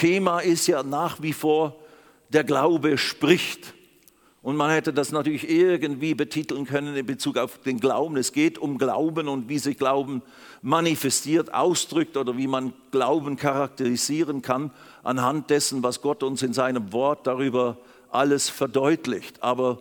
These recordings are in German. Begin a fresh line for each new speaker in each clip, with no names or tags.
Thema ist ja nach wie vor, der Glaube spricht. Und man hätte das natürlich irgendwie betiteln können in Bezug auf den Glauben. Es geht um Glauben und wie sich Glauben manifestiert, ausdrückt oder wie man Glauben charakterisieren kann anhand dessen, was Gott uns in seinem Wort darüber alles verdeutlicht. Aber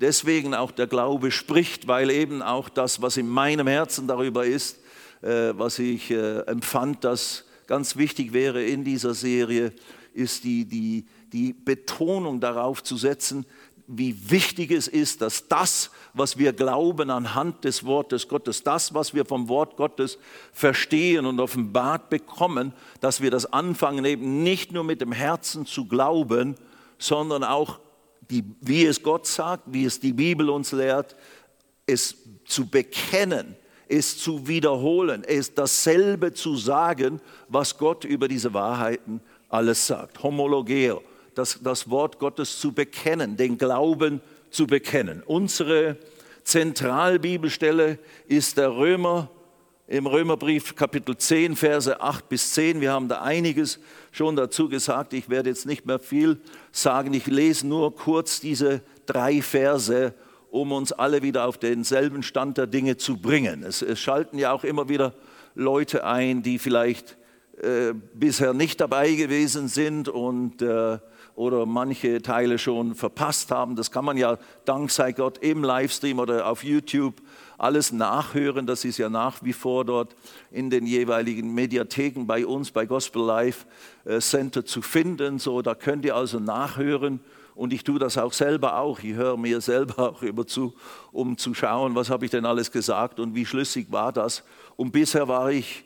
deswegen auch der Glaube spricht, weil eben auch das, was in meinem Herzen darüber ist, äh, was ich äh, empfand, das ganz wichtig wäre in dieser Serie, ist die, die, die Betonung darauf zu setzen, wie wichtig es ist, dass das, was wir glauben anhand des Wortes Gottes, das, was wir vom Wort Gottes verstehen und offenbart bekommen, dass wir das anfangen, eben nicht nur mit dem Herzen zu glauben, sondern auch, die, wie es Gott sagt, wie es die Bibel uns lehrt, es zu bekennen, es zu wiederholen, es dasselbe zu sagen, was Gott über diese Wahrheiten alles sagt. Homologeo das, das Wort Gottes zu bekennen, den Glauben zu bekennen. Unsere Zentralbibelstelle ist der Römer im Römerbrief Kapitel 10, Verse 8 bis 10. Wir haben da einiges schon dazu gesagt. Ich werde jetzt nicht mehr viel sagen. Ich lese nur kurz diese drei Verse, um uns alle wieder auf denselben Stand der Dinge zu bringen. Es, es schalten ja auch immer wieder Leute ein, die vielleicht äh, bisher nicht dabei gewesen sind und äh, oder manche Teile schon verpasst haben. Das kann man ja dank sei Gott im Livestream oder auf YouTube alles nachhören. Das ist ja nach wie vor dort in den jeweiligen Mediatheken bei uns, bei Gospel Life äh, Center zu finden. So, da könnt ihr also nachhören. Und ich tue das auch selber auch. Ich höre mir selber auch immer zu, um zu schauen, was habe ich denn alles gesagt und wie schlüssig war das. Und bisher war ich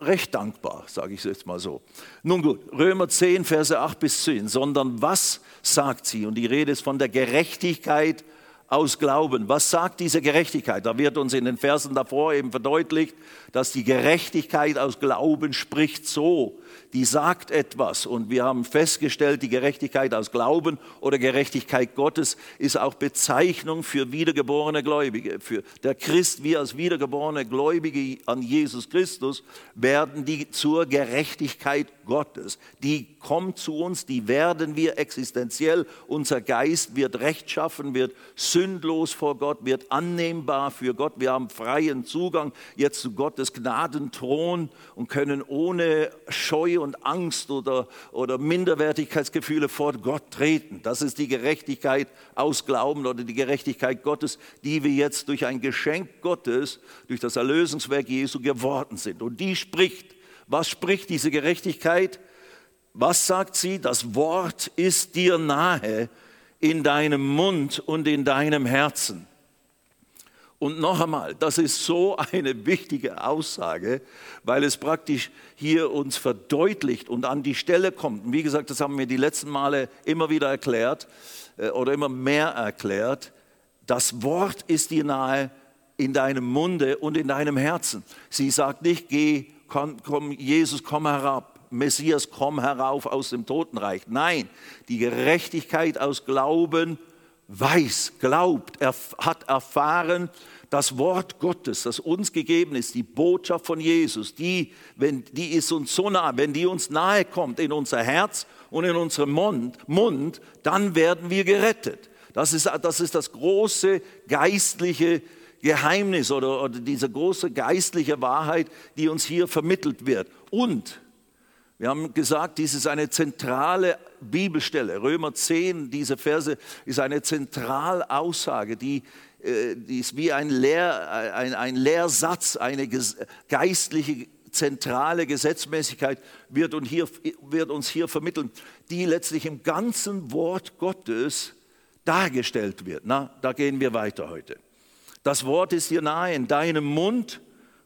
recht dankbar, sage ich es jetzt mal so. Nun gut, Römer 10, Verse 8 bis 10, sondern was sagt sie? Und die Rede ist von der Gerechtigkeit aus Glauben. Was sagt diese Gerechtigkeit? Da wird uns in den Versen davor eben verdeutlicht, dass die Gerechtigkeit aus Glauben spricht so, die sagt etwas. Und wir haben festgestellt, die Gerechtigkeit aus Glauben oder Gerechtigkeit Gottes ist auch Bezeichnung für wiedergeborene Gläubige. Für der Christ, wir als wiedergeborene Gläubige an Jesus Christus, werden die zur Gerechtigkeit Gottes. Die kommt zu uns, die werden wir existenziell. Unser Geist wird rechtschaffen, wird sündlos vor Gott, wird annehmbar für Gott. Wir haben freien Zugang jetzt zu Gottes Gnadenthron und können ohne Scheu und Angst oder, oder Minderwertigkeitsgefühle vor Gott treten. Das ist die Gerechtigkeit aus Glauben oder die Gerechtigkeit Gottes, die wir jetzt durch ein Geschenk Gottes, durch das Erlösungswerk Jesu geworden sind. Und die spricht. Was spricht diese Gerechtigkeit? Was sagt sie? Das Wort ist dir nahe in deinem Mund und in deinem Herzen. Und noch einmal, das ist so eine wichtige Aussage, weil es praktisch hier uns verdeutlicht und an die Stelle kommt. Und wie gesagt, das haben wir die letzten Male immer wieder erklärt äh, oder immer mehr erklärt. Das Wort ist dir nahe in deinem Munde und in deinem Herzen. Sie sagt nicht, geh, komm, komm Jesus, komm herab. Messias, komm herauf aus dem Totenreich. Nein, die Gerechtigkeit aus Glauben weiß, glaubt, er hat erfahren, das Wort Gottes, das uns gegeben ist, die Botschaft von Jesus, die, wenn, die ist uns so nah, wenn die uns nahe kommt in unser Herz und in unseren Mund, Mund dann werden wir gerettet. Das ist, das ist das große geistliche Geheimnis oder, oder diese große geistliche Wahrheit, die uns hier vermittelt wird. Und wir haben gesagt, dies ist eine zentrale Bibelstelle. Römer 10, diese Verse ist eine Zentralaussage, die äh, die ist wie ein, Lehr, ein, ein Lehrsatz, eine geistliche zentrale Gesetzmäßigkeit wird, und hier, wird uns hier vermitteln, die letztlich im ganzen Wort Gottes dargestellt wird. Na, da gehen wir weiter heute. Das Wort ist hier nahe in deinem Mund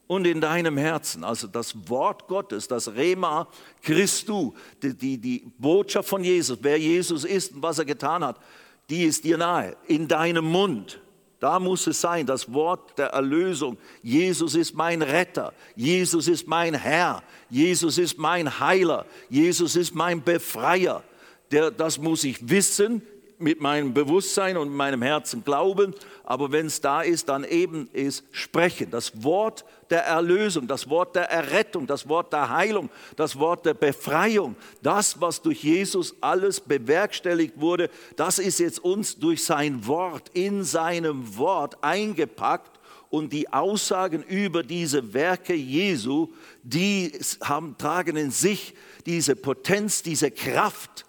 und in deinem Herzen. Also das Wort Gottes, das Rema Christu, die, die, die Botschaft von Jesus, wer Jesus ist und was er getan hat, die ist dir nahe, in deinem Mund. Da muss es sein, das Wort der Erlösung. Jesus ist mein Retter. Jesus ist mein Herr. Jesus ist mein Heiler. Jesus ist mein Befreier. Der, das muss ich wissen mit meinem Bewusstsein und meinem Herzen glauben, aber wenn es da ist, dann eben ist sprechen. Das Wort der Erlösung, das Wort der Errettung, das Wort der Heilung, das Wort der Befreiung, das, was durch Jesus alles bewerkstelligt wurde, das ist jetzt uns durch sein Wort, in seinem Wort eingepackt und die Aussagen über diese Werke Jesu, die haben, tragen in sich diese Potenz, diese Kraft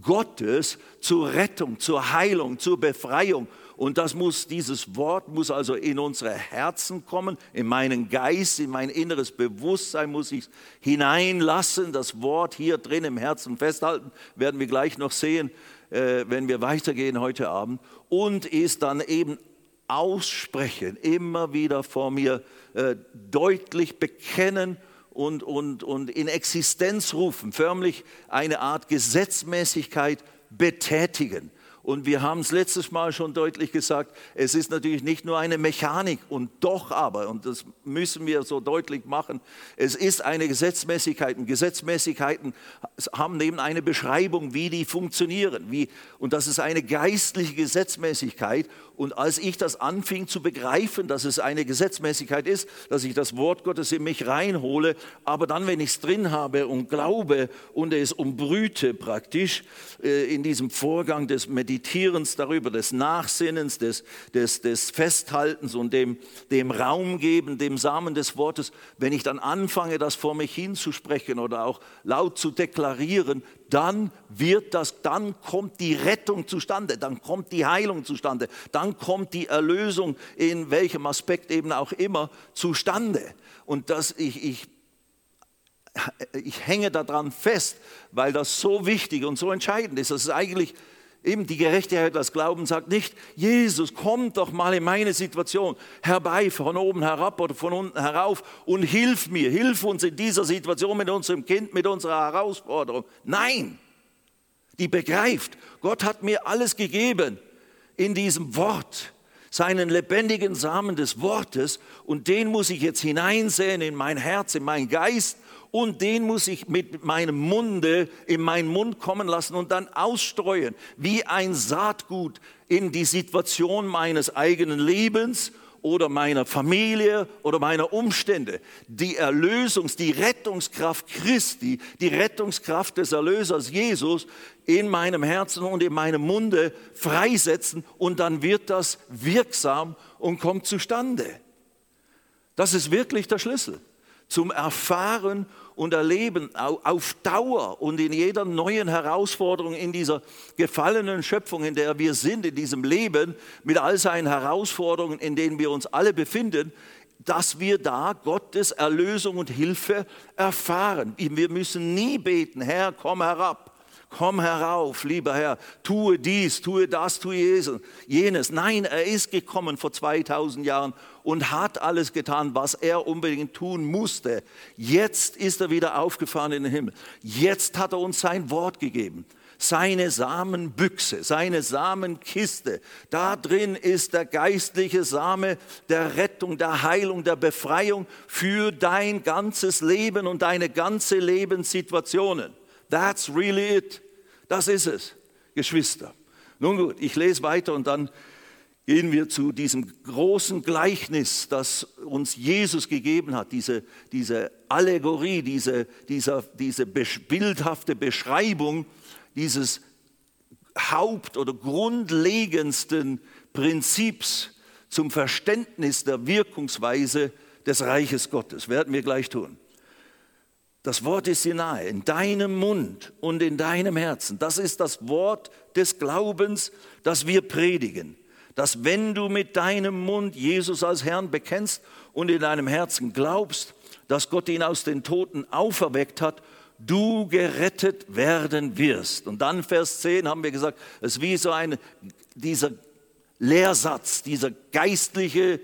Gottes zur Rettung, zur Heilung, zur Befreiung. Und das muss, dieses Wort muss also in unsere Herzen kommen, in meinen Geist, in mein inneres Bewusstsein muss ich hineinlassen, das Wort hier drin im Herzen festhalten, werden wir gleich noch sehen, äh, wenn wir weitergehen heute Abend. Und ist dann eben aussprechen, immer wieder vor mir äh, deutlich bekennen und, und, und in Existenz rufen, förmlich eine Art Gesetzmäßigkeit betätigen. Und wir haben es letztes Mal schon deutlich gesagt, es ist natürlich nicht nur eine Mechanik und doch aber, und das müssen wir so deutlich machen, es ist eine Gesetzmäßigkeit. Und Gesetzmäßigkeiten haben eben eine Beschreibung, wie die funktionieren. Wie, und das ist eine geistliche Gesetzmäßigkeit. Und als ich das anfing zu begreifen, dass es eine Gesetzmäßigkeit ist, dass ich das Wort Gottes in mich reinhole, aber dann, wenn ich es drin habe und glaube und es umbrüte praktisch äh, in diesem Vorgang des Meditierens darüber, des Nachsinnens, des, des, des Festhaltens und dem, dem Raum geben, dem Samen des Wortes, wenn ich dann anfange, das vor mich hinzusprechen oder auch laut zu deklarieren, dann wird das, dann kommt die Rettung zustande, dann kommt die Heilung zustande, dann kommt die Erlösung in welchem Aspekt eben auch immer zustande. Und dass ich, ich, ich hänge daran fest, weil das so wichtig und so entscheidend ist. Das ist eigentlich Eben die Gerechtigkeit des Glaubens sagt nicht, Jesus, komm doch mal in meine Situation herbei, von oben herab oder von unten herauf und hilf mir, hilf uns in dieser Situation mit unserem Kind, mit unserer Herausforderung. Nein, die begreift, Gott hat mir alles gegeben in diesem Wort, seinen lebendigen Samen des Wortes und den muss ich jetzt hineinsehen in mein Herz, in meinen Geist und den muss ich mit meinem Munde in meinen Mund kommen lassen und dann ausstreuen, wie ein Saatgut in die Situation meines eigenen Lebens oder meiner Familie oder meiner Umstände. Die Erlösungs-, die Rettungskraft Christi, die Rettungskraft des Erlösers Jesus in meinem Herzen und in meinem Munde freisetzen und dann wird das wirksam und kommt zustande. Das ist wirklich der Schlüssel zum Erfahren und Erleben auf Dauer und in jeder neuen Herausforderung in dieser gefallenen Schöpfung, in der wir sind, in diesem Leben, mit all seinen Herausforderungen, in denen wir uns alle befinden, dass wir da Gottes Erlösung und Hilfe erfahren. Wir müssen nie beten, Herr, komm herab komm herauf, lieber Herr, tue dies, tue das, tue jenes. Nein, er ist gekommen vor 2000 Jahren und hat alles getan, was er unbedingt tun musste. Jetzt ist er wieder aufgefahren in den Himmel. Jetzt hat er uns sein Wort gegeben seine Samenbüchse, seine Samenkiste. Da drin ist der geistliche Same der Rettung, der Heilung, der Befreiung für dein ganzes Leben und deine ganze Lebenssituationen. That's really it. Das ist es, Geschwister. Nun gut, ich lese weiter und dann gehen wir zu diesem großen Gleichnis, das uns Jesus gegeben hat, diese, diese Allegorie, diese, dieser, diese bildhafte Beschreibung dieses Haupt- oder grundlegendsten Prinzips zum Verständnis der Wirkungsweise des Reiches Gottes. Werden wir gleich tun. Das Wort ist dir nahe, in deinem Mund und in deinem Herzen. Das ist das Wort des Glaubens, das wir predigen. Dass wenn du mit deinem Mund Jesus als Herrn bekennst und in deinem Herzen glaubst, dass Gott ihn aus den Toten auferweckt hat, du gerettet werden wirst. Und dann Vers 10 haben wir gesagt, es ist wie so ein, dieser Lehrsatz, dieser geistliche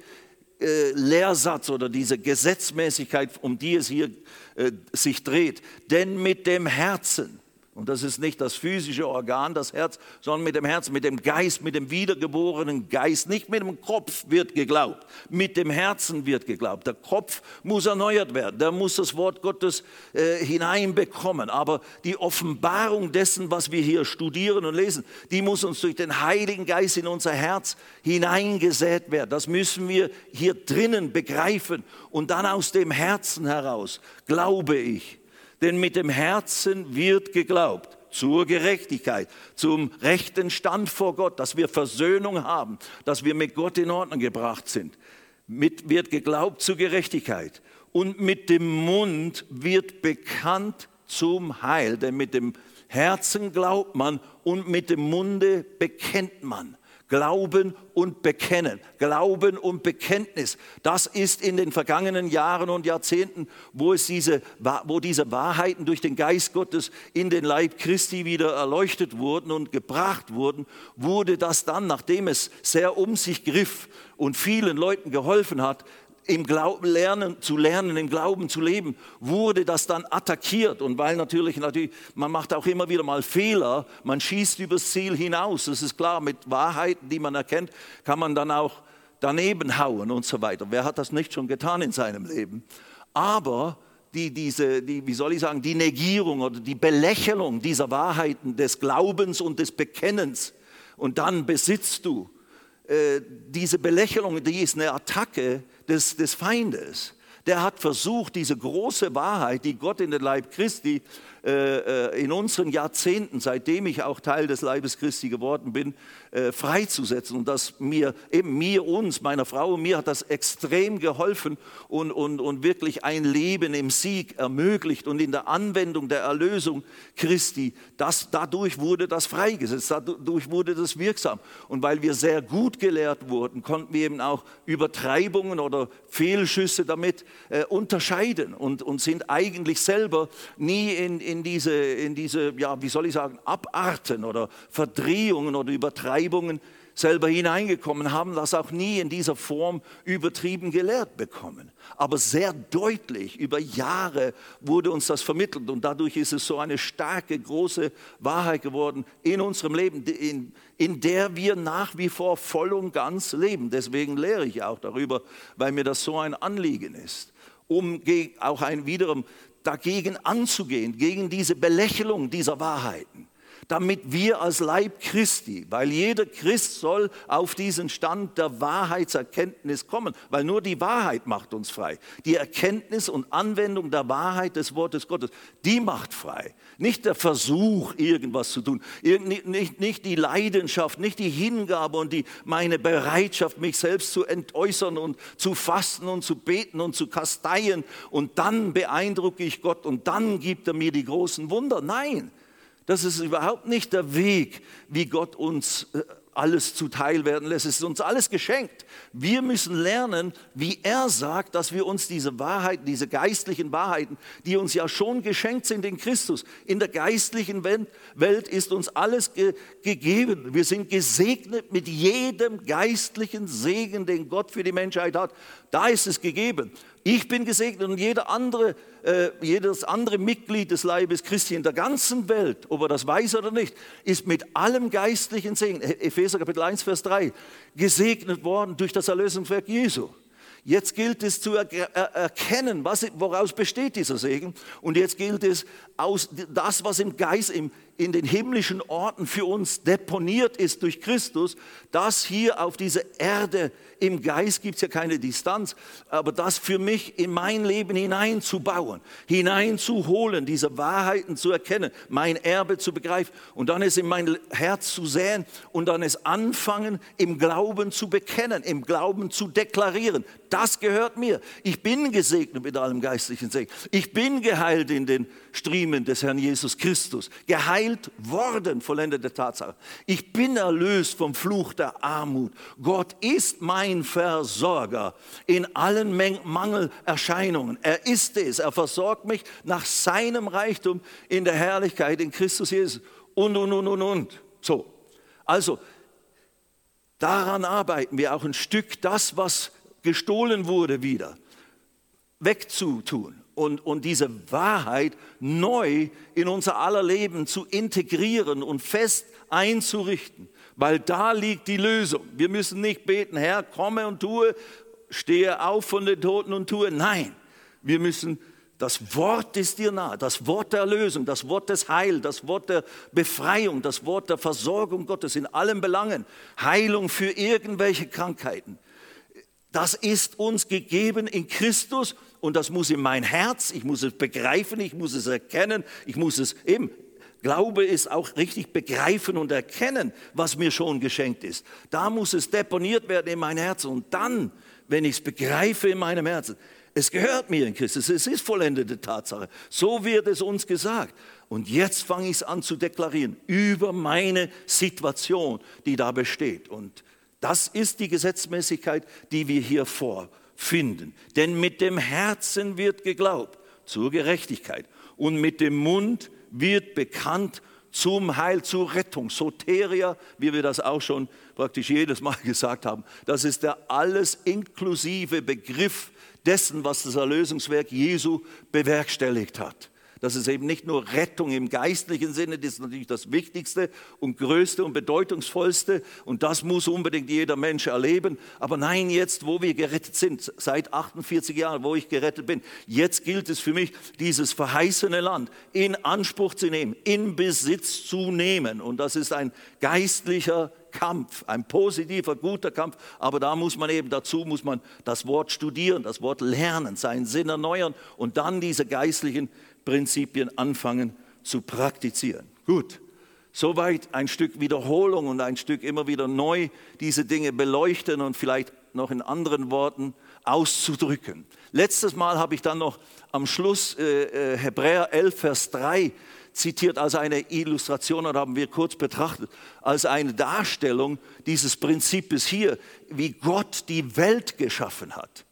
äh, Lehrsatz oder diese Gesetzmäßigkeit, um die es hier äh, sich dreht. Denn mit dem Herzen, Und das ist nicht das physische Organ, das Herz, sondern mit dem Herzen, mit dem Geist, mit dem wiedergeborenen Geist. Nicht mit dem Kopf wird geglaubt, mit dem Herzen wird geglaubt. Der Kopf muss erneuert werden, der muss das Wort Gottes äh, hineinbekommen. Aber die Offenbarung dessen, was wir hier studieren und lesen, die muss uns durch den Heiligen Geist in unser Herz hineingesät werden. Das müssen wir hier drinnen begreifen und dann aus dem Herzen heraus, glaube ich denn mit dem Herzen wird geglaubt zur Gerechtigkeit, zum rechten Stand vor Gott, dass wir Versöhnung haben, dass wir mit Gott in Ordnung gebracht sind. Mit wird geglaubt zur Gerechtigkeit und mit dem Mund wird bekannt zum Heil, denn mit dem Herzen glaubt man und mit dem Munde bekennt man. Glauben und Bekennen. Glauben und Bekenntnis. Das ist in den vergangenen Jahren und Jahrzehnten, wo, es diese, wo diese Wahrheiten durch den Geist Gottes in den Leib Christi wieder erleuchtet wurden und gebracht wurden, wurde das dann, nachdem es sehr um sich griff und vielen Leuten geholfen hat, im Glauben lernen, zu lernen, im Glauben zu leben, wurde das dann attackiert. Und weil natürlich, natürlich, man macht auch immer wieder mal Fehler, man schießt übers Ziel hinaus. Das ist klar, mit Wahrheiten, die man erkennt, kann man dann auch daneben hauen und so weiter. Wer hat das nicht schon getan in seinem Leben? Aber die, diese, die, wie soll ich sagen, die Negierung oder die Belächelung dieser Wahrheiten des Glaubens und des Bekennens und dann besitzt du äh, diese Belächelung, die ist eine Attacke des, des Feindes. Der hat versucht, diese große Wahrheit, die Gott in den Leib Christi äh, äh, in unseren Jahrzehnten, seitdem ich auch Teil des Leibes Christi geworden bin, äh, freizusetzen. Und das mir, eben mir, uns, meiner Frau mir hat das extrem geholfen und, und, und wirklich ein Leben im Sieg ermöglicht und in der Anwendung der Erlösung Christi. Das, dadurch wurde das freigesetzt, dadurch wurde das wirksam. Und weil wir sehr gut gelehrt wurden, konnten wir eben auch Übertreibungen oder Fehlschüsse damit äh, unterscheiden und, und sind eigentlich selber nie in, in diese, in diese, ja, wie soll ich sagen, Abarten oder Verdrehungen oder Übertreibungen selber hineingekommen, haben das auch nie in dieser Form übertrieben gelehrt bekommen. Aber sehr deutlich über Jahre wurde uns das vermittelt und dadurch ist es so eine starke, große Wahrheit geworden in unserem Leben, in, in der wir nach wie vor voll und ganz leben. Deswegen lehre ich auch darüber, weil mir das so ein Anliegen ist um auch ein wiederum dagegen anzugehen, gegen diese Belächelung dieser Wahrheiten, damit wir als Leib Christi, weil jeder Christ soll auf diesen Stand der Wahrheitserkenntnis kommen, weil nur die Wahrheit macht uns frei. Die Erkenntnis und Anwendung der Wahrheit des Wortes Gottes, die macht frei. Nicht der Versuch, irgendwas zu tun, nicht, die Leidenschaft, nicht die Hingabe und die, meine Bereitschaft, mich selbst zu entäußern und zu fasten und zu beten und zu kasteien und dann beeindrucke ich Gott und dann gibt er mir die großen Wunder. Nein, das ist überhaupt nicht der Weg, wie Gott uns äh, alles zuteil werden lässt. Es ist uns alles geschenkt. Wir müssen lernen, wie er sagt, dass wir uns diese Wahrheiten, diese geistlichen Wahrheiten, die uns ja schon geschenkt sind in Christus, in der geistlichen Welt ist uns alles ge gegeben. Wir sind gesegnet mit jedem geistlichen Segen, den Gott für die Menschheit hat. Da ist es gegeben. Ich bin gesegnet und jeder andere, äh, jedes andere Mitglied des Leibes Christi in der ganzen Welt, ob er das weiß oder nicht, ist mit allem geistlichen Segen, Epheser Kapitel 1, Vers 3, gesegnet worden durch das Erlösungswerk Jesu. Jetzt gilt es zu erkennen, was, woraus besteht dieser Segen. Und jetzt gilt es, aus das, was im Geist, im, in den himmlischen Orten für uns deponiert ist durch Christus, das hier auf dieser Erde im Geist gibt es ja keine Distanz, aber das für mich in mein Leben hineinzubauen, hineinzuholen, diese Wahrheiten zu erkennen, mein Erbe zu begreifen und dann es in mein Herz zu säen und dann es anfangen, im Glauben zu bekennen, im Glauben zu deklarieren. Das gehört mir. Ich bin gesegnet mit allem geistlichen Segen. Ich bin geheilt in den Striemen des Herrn Jesus Christus. Geheilt worden, vollendete Tatsache. Ich bin erlöst vom Fluch der Armut. Gott ist mein Versorger in allen Mangelerscheinungen. Er ist es. Er versorgt mich nach seinem Reichtum in der Herrlichkeit in Christus Jesus. Und, und, und, und, und. So. Also, daran arbeiten wir auch ein Stück, das, was gestohlen wurde, wieder wegzutun und, und diese Wahrheit neu in unser aller Leben zu integrieren und fest einzurichten, weil da liegt die Lösung. Wir müssen nicht beten, Herr, komme und tue, stehe auf von den Toten und tue. Nein, wir müssen das Wort ist dir nahe, das Wort der Erlösung, das Wort des Heil, das Wort der Befreiung, das Wort der Versorgung Gottes in allen Belangen, Heilung für irgendwelche Krankheiten. Das ist uns gegeben in Christus und das muss in mein Herz, ich muss es begreifen, ich muss es erkennen, ich muss es eben, Glaube ist auch richtig begreifen und erkennen, was mir schon geschenkt ist. Da muss es deponiert werden in mein Herz und dann, wenn ich es begreife in meinem Herzen, es gehört mir in Christus, es ist vollendete Tatsache. So wird es uns gesagt. Und jetzt fange ich es an zu deklarieren über meine Situation, die da besteht. Und das ist die Gesetzmäßigkeit, die wir hier vorfinden. Denn mit dem Herzen wird geglaubt zur Gerechtigkeit und mit dem Mund wird bekannt zum Heil, zur Rettung. Soteria, wie wir das auch schon praktisch jedes Mal gesagt haben, das ist der alles inklusive Begriff dessen, was das Erlösungswerk Jesu bewerkstelligt hat. Das ist eben nicht nur Rettung im geistlichen Sinne, das ist natürlich das Wichtigste und Größte und Bedeutungsvollste und das muss unbedingt jeder Mensch erleben. Aber nein, jetzt, wo wir gerettet sind, seit 48 Jahren, wo ich gerettet bin, jetzt gilt es für mich, dieses verheißene Land in Anspruch zu nehmen, in Besitz zu nehmen. Und das ist ein geistlicher Kampf, ein positiver, guter Kampf, aber da muss man eben dazu, muss man das Wort studieren, das Wort lernen, seinen Sinn erneuern und dann diese geistlichen Prinzipien anfangen zu praktizieren. Gut, soweit ein Stück Wiederholung und ein Stück immer wieder neu diese Dinge beleuchten und vielleicht noch in anderen Worten auszudrücken. Letztes Mal habe ich dann noch am Schluss äh, äh Hebräer 11, Vers 3 zitiert als eine Illustration oder haben wir kurz betrachtet, als eine Darstellung dieses Prinzips hier, wie Gott die Welt geschaffen hat.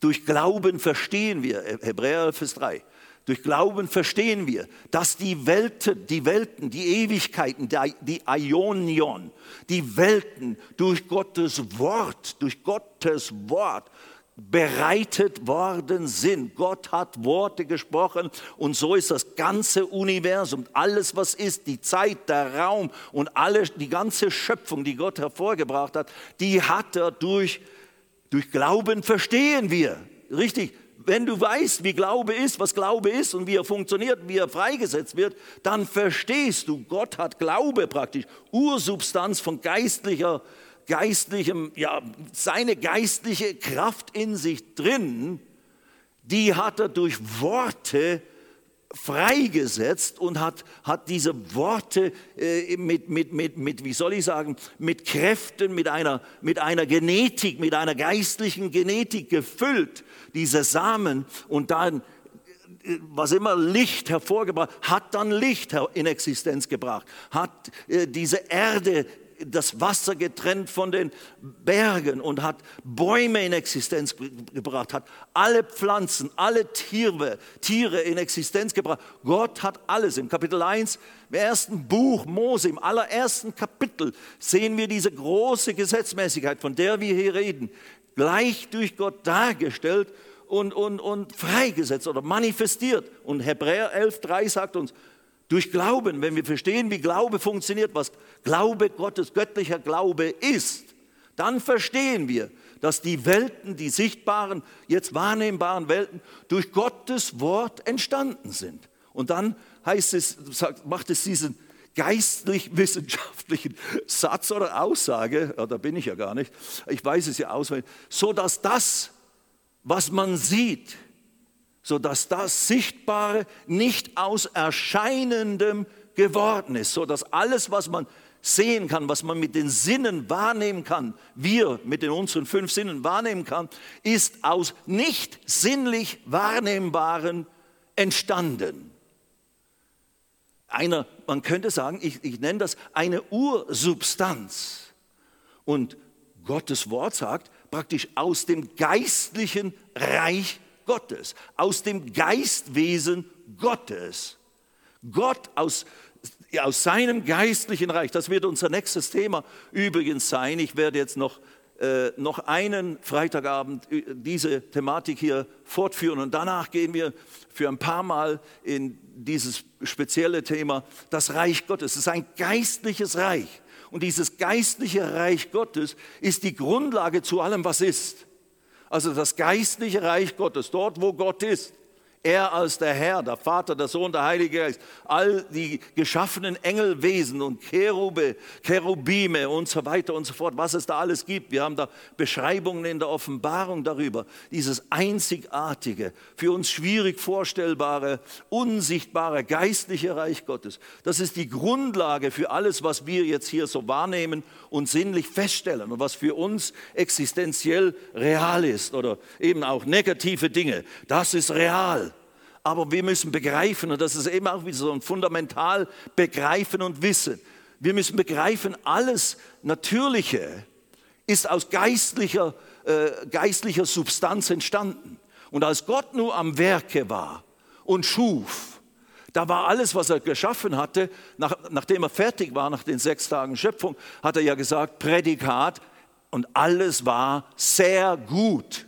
Durch Glauben verstehen wir, Hebräer 11, Vers 3, durch Glauben verstehen wir, dass die Welten, die Welten, die Ewigkeiten, die Ionion, die Welten durch Gottes Wort, durch Gottes Wort bereitet worden sind. Gott hat Worte gesprochen und so ist das ganze Universum, alles was ist, die Zeit, der Raum und alle, die ganze Schöpfung, die Gott hervorgebracht hat, die hat er durch, durch Glauben verstehen wir. Richtig, wenn du weißt, wie Glaube ist, was Glaube ist und wie er funktioniert, wie er freigesetzt wird, dann verstehst du, Gott hat Glaube praktisch, Ursubstanz von geistlicher geistlichem, ja, seine geistliche Kraft in sich drin, die hat er durch Worte freigesetzt und hat, hat diese Worte äh, mit, mit, mit, mit, wie soll ich sagen, mit Kräften, mit einer, mit einer Genetik, mit einer geistlichen Genetik gefüllt, diese Samen und dann äh, was immer Licht hervorgebracht, hat dann Licht in Existenz gebracht, hat äh, diese Erde das Wasser getrennt von den Bergen und hat Bäume in Existenz gebracht, hat alle Pflanzen, alle Tiere, Tiere in Existenz gebracht. Gott hat alles. Im Kapitel 1, im ersten Buch Mose, im allerersten Kapitel sehen wir diese große Gesetzmäßigkeit, von der wir hier reden, gleich durch Gott dargestellt und, und, und freigesetzt oder manifestiert. Und Hebräer 11.3 sagt uns, durch Glauben, wenn wir verstehen, wie Glaube funktioniert, was Glaube Gottes, göttlicher Glaube ist, dann verstehen wir, dass die Welten, die sichtbaren, jetzt wahrnehmbaren Welten durch Gottes Wort entstanden sind. Und dann heißt es, macht es diesen geistlich-wissenschaftlichen Satz oder Aussage, ja, da bin ich ja gar nicht, ich weiß es ja auswendig, so dass das, was man sieht, sodass das Sichtbare nicht aus Erscheinendem geworden ist, sodass alles, was man sehen kann, was man mit den Sinnen wahrnehmen kann, wir mit den unseren fünf Sinnen wahrnehmen kann, ist aus nicht sinnlich wahrnehmbaren entstanden. Einer, man könnte sagen, ich, ich nenne das eine Ursubstanz. Und Gottes Wort sagt praktisch aus dem geistlichen Reich Gottes, aus dem Geistwesen Gottes. Gott aus, aus seinem geistlichen Reich, das wird unser nächstes Thema übrigens sein. Ich werde jetzt noch äh, noch einen Freitagabend äh, diese Thematik hier fortführen und danach gehen wir für ein paar Mal in dieses spezielle Thema, das Reich Gottes. Es ist ein geistliches Reich. Und dieses geistliche Reich Gottes ist die Grundlage zu allem, was ist. Also das geistliche Reich Gottes, dort wo Gott ist, er als der Herr, der Vater, der Sohn, der Heilige Geist, all die geschaffenen Engelwesen und Cherube, Cherubime und so weiter und so fort, was es da alles gibt. Wir haben da Beschreibungen in der Offenbarung darüber. Dieses einzigartige, für uns schwierig vorstellbare, unsichtbare, geistliche Reich Gottes. Das ist die Grundlage für alles, was wir jetzt hier so wahrnehmen und sinnlich feststellen und was für uns existenziell real ist oder eben auch negative Dinge. Das ist real aber wir müssen begreifen, und das ist eben auch wieder so ein fundamental begreifen und wissen. Wir müssen begreifen, alles Natürliche ist aus geistlicher, äh, geistlicher Substanz entstanden. Und als Gott nur am Werke war und schuf, da war alles, was er geschaffen hatte, nach, nachdem er fertig war, nach den sechs Tagen Schöpfung, hat er ja gesagt, Prädikat, und alles war sehr gut.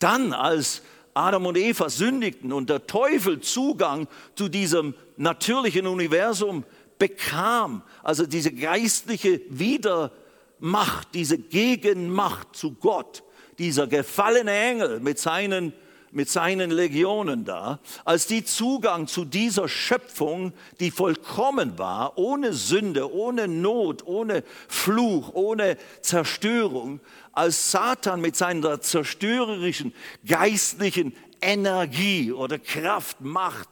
Dann, als Adam und Eva sündigten und der Teufel Zugang zu diesem natürlichen Universum bekam, also diese geistliche Wiedermacht, diese Gegenmacht zu Gott, dieser gefallene Engel mit seinen, mit seinen Legionen da, als die Zugang zu dieser Schöpfung, die vollkommen war, ohne Sünde, ohne Not, ohne Fluch, ohne Zerstörung, als Satan mit seiner zerstörerischen geistlichen Energie oder Kraft, Macht,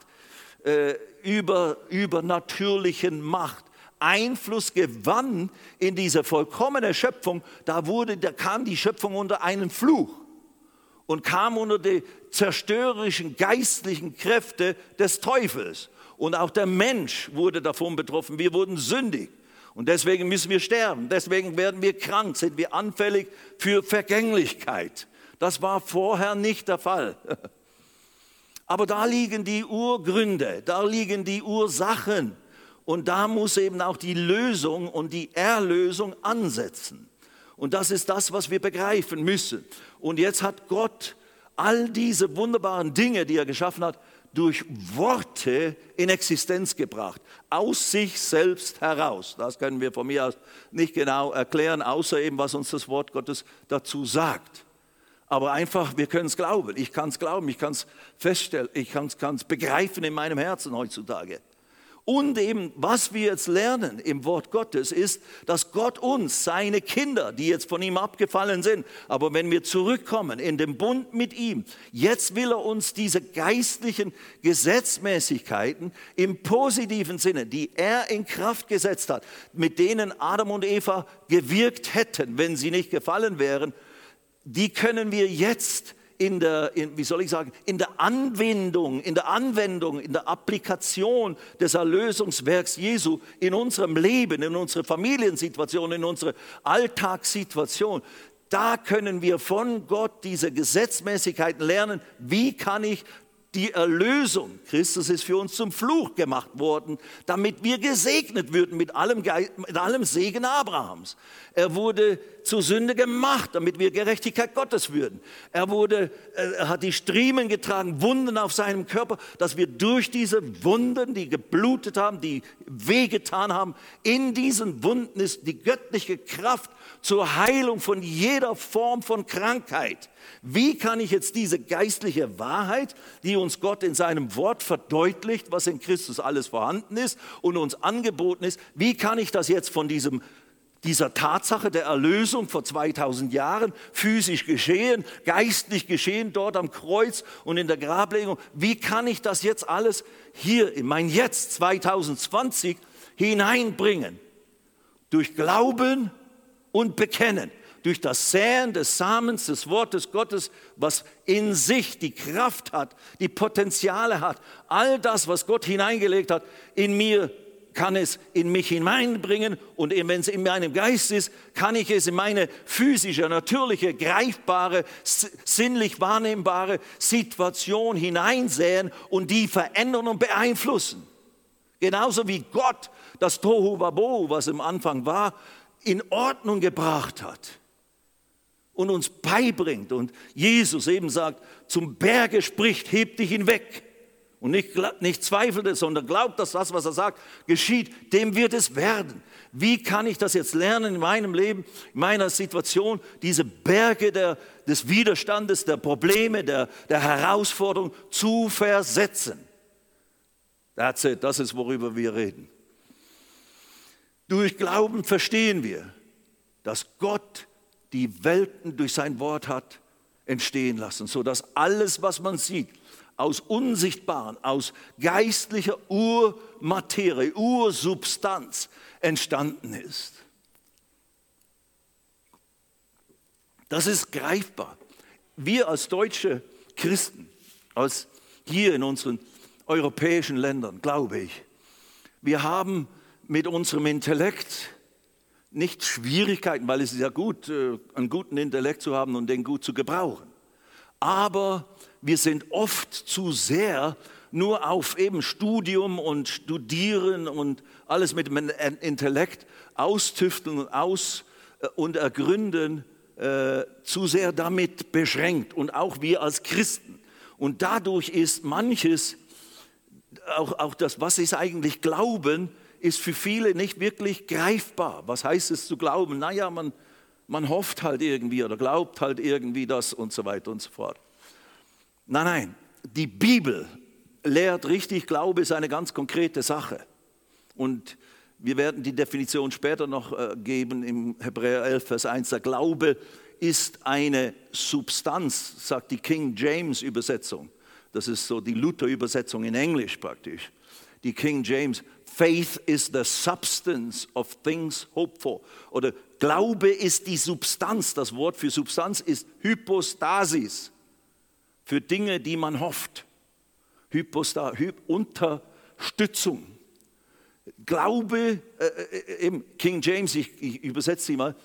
äh, über, übernatürlichen Macht Einfluss gewann in diese vollkommene Schöpfung, da, wurde, da kam die Schöpfung unter einen Fluch und kam unter die zerstörerischen geistlichen Kräfte des Teufels. Und auch der Mensch wurde davon betroffen. Wir wurden sündig. Und deswegen müssen wir sterben, deswegen werden wir krank, sind wir anfällig für Vergänglichkeit. Das war vorher nicht der Fall. Aber da liegen die Urgründe, da liegen die Ursachen. Und da muss eben auch die Lösung und die Erlösung ansetzen. Und das ist das, was wir begreifen müssen. Und jetzt hat Gott all diese wunderbaren Dinge, die er geschaffen hat, durch Worte in Existenz gebracht, aus sich selbst heraus. Das können wir von mir aus nicht genau erklären, außer eben, was uns das Wort Gottes dazu sagt. Aber einfach, wir können es glauben. Ich kann es glauben, ich kann es feststellen, ich kann es begreifen in meinem Herzen heutzutage. Und eben, was wir jetzt lernen im Wort Gottes, ist, dass Gott uns, seine Kinder, die jetzt von ihm abgefallen sind, aber wenn wir zurückkommen in den Bund mit ihm, jetzt will er uns diese geistlichen Gesetzmäßigkeiten im positiven Sinne, die er in Kraft gesetzt hat, mit denen Adam und Eva gewirkt hätten, wenn sie nicht gefallen wären, die können wir jetzt in der, in, wie soll ich sagen, in der Anwendung, in der Anwendung, in der Applikation des Erlösungswerks Jesu in unserem Leben, in unserer Familiensituation, in unserer Alltagssituation, da können wir von Gott diese Gesetzmäßigkeiten lernen. Wie kann ich die Erlösung. Christus ist für uns zum Fluch gemacht worden, damit wir gesegnet würden mit allem, mit allem Segen Abrahams. Er wurde zur Sünde gemacht, damit wir Gerechtigkeit Gottes würden. Er, wurde, er hat die Striemen getragen, Wunden auf seinem Körper, dass wir durch diese Wunden, die geblutet haben, die wehgetan haben, in diesen Wunden ist die göttliche Kraft zur Heilung von jeder Form von Krankheit. Wie kann ich jetzt diese geistliche Wahrheit, die uns Gott in seinem Wort verdeutlicht, was in Christus alles vorhanden ist und uns angeboten ist, wie kann ich das jetzt von diesem dieser Tatsache der Erlösung vor 2000 Jahren physisch geschehen, geistlich geschehen dort am Kreuz und in der Grablegung. Wie kann ich das jetzt alles hier in mein Jetzt 2020 hineinbringen? Durch Glauben und Bekennen durch das Säen des Samens des Wortes Gottes, was in sich die Kraft hat, die Potenziale hat, all das, was Gott hineingelegt hat, in mir kann es in mich hineinbringen und wenn es in meinem Geist ist, kann ich es in meine physische, natürliche, greifbare, sinnlich wahrnehmbare Situation hineinsäen und die verändern und beeinflussen. Genauso wie Gott das Tohu Wabohu, was im Anfang war, in Ordnung gebracht hat. Und uns beibringt. Und Jesus eben sagt, zum Berge spricht, heb dich hinweg. Und nicht, nicht zweifelte, sondern glaubt, dass das, was er sagt, geschieht, dem wird es werden. Wie kann ich das jetzt lernen in meinem Leben, in meiner Situation, diese Berge der, des Widerstandes, der Probleme, der, der Herausforderung zu versetzen? That's it, das ist, worüber wir reden. Durch Glauben verstehen wir, dass Gott die Welten durch sein Wort hat entstehen lassen, sodass alles, was man sieht, aus unsichtbaren, aus geistlicher Urmaterie, Ursubstanz entstanden ist. Das ist greifbar. Wir als deutsche Christen, als hier in unseren europäischen Ländern, glaube ich, wir haben mit unserem Intellekt nicht Schwierigkeiten, weil es ist ja gut, äh, einen guten Intellekt zu haben und den gut zu gebrauchen. Aber wir sind oft zu sehr nur auf eben Studium und Studieren und alles mit dem Intellekt austüfteln und, aus, äh, und ergründen, äh, zu sehr damit beschränkt und auch wir als Christen. Und dadurch ist manches, auch, auch das, was ist eigentlich Glauben, ist für viele nicht wirklich greifbar. Was heißt es zu glauben? Naja, man, man hofft halt irgendwie oder glaubt halt irgendwie das und so weiter und so fort. Nein, nein, die Bibel lehrt richtig, Glaube ist eine ganz konkrete Sache. Und wir werden die Definition später noch äh, geben im Hebräer 11, Vers 1. Der Glaube ist eine Substanz, sagt die King James Übersetzung. Das ist so die Luther-Übersetzung in Englisch praktisch. Die King James, Faith is the substance of things hoped for. Oder Glaube ist die Substanz. Das Wort für Substanz ist Hypostasis. Für Dinge, die man hofft. Hypostasis, Hy Unterstützung. Glaube, äh, im äh, King James, ich, ich übersetze sie mal,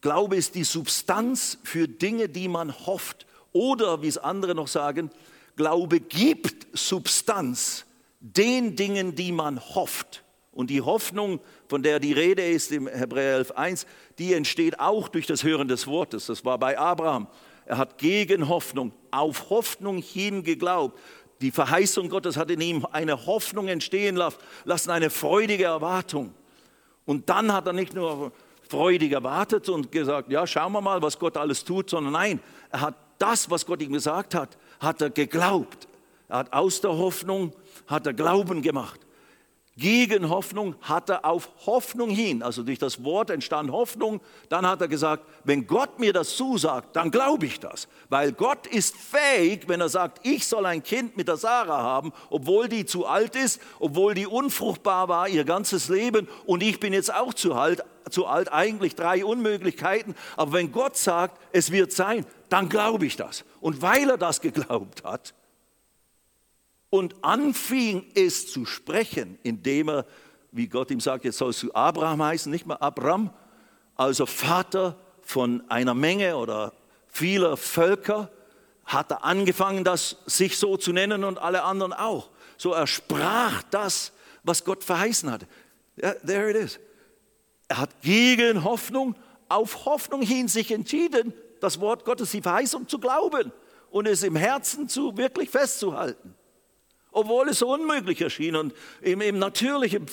Glaube ist die Substanz für Dinge, die man hofft. Oder, wie es andere noch sagen, Glaube gibt Substanz den Dingen, die man hofft. Und die Hoffnung, von der die Rede ist im Hebräer 11.1, die entsteht auch durch das Hören des Wortes. Das war bei Abraham. Er hat gegen Hoffnung, auf Hoffnung hin geglaubt. Die Verheißung Gottes hat in ihm eine Hoffnung entstehen lassen, eine freudige Erwartung. Und dann hat er nicht nur freudig erwartet und gesagt, ja, schauen wir mal, was Gott alles tut, sondern nein, er hat das, was Gott ihm gesagt hat, hat er geglaubt. Er hat aus der Hoffnung, hat er Glauben gemacht. Gegen Hoffnung hat er auf Hoffnung hin, also durch das Wort entstand Hoffnung, dann hat er gesagt, wenn Gott mir das zusagt, dann glaube ich das. Weil Gott ist fähig, wenn er sagt, ich soll ein Kind mit der Sarah haben, obwohl die zu alt ist, obwohl die unfruchtbar war ihr ganzes Leben und ich bin jetzt auch zu alt, zu alt eigentlich drei Unmöglichkeiten. Aber wenn Gott sagt, es wird sein, dann glaube ich das. Und weil er das geglaubt hat, und anfing es zu sprechen, indem er, wie Gott ihm sagt, jetzt sollst du Abraham heißen, nicht mehr Abram, also Vater von einer Menge oder vieler Völker, hat er angefangen, das sich so zu nennen und alle anderen auch. So er sprach das, was Gott verheißen hatte. Yeah, there it is. Er hat gegen Hoffnung auf Hoffnung hin sich entschieden, das Wort Gottes, die Verheißung zu glauben und es im Herzen zu wirklich festzuhalten obwohl es so unmöglich erschien und im, im Natürlichen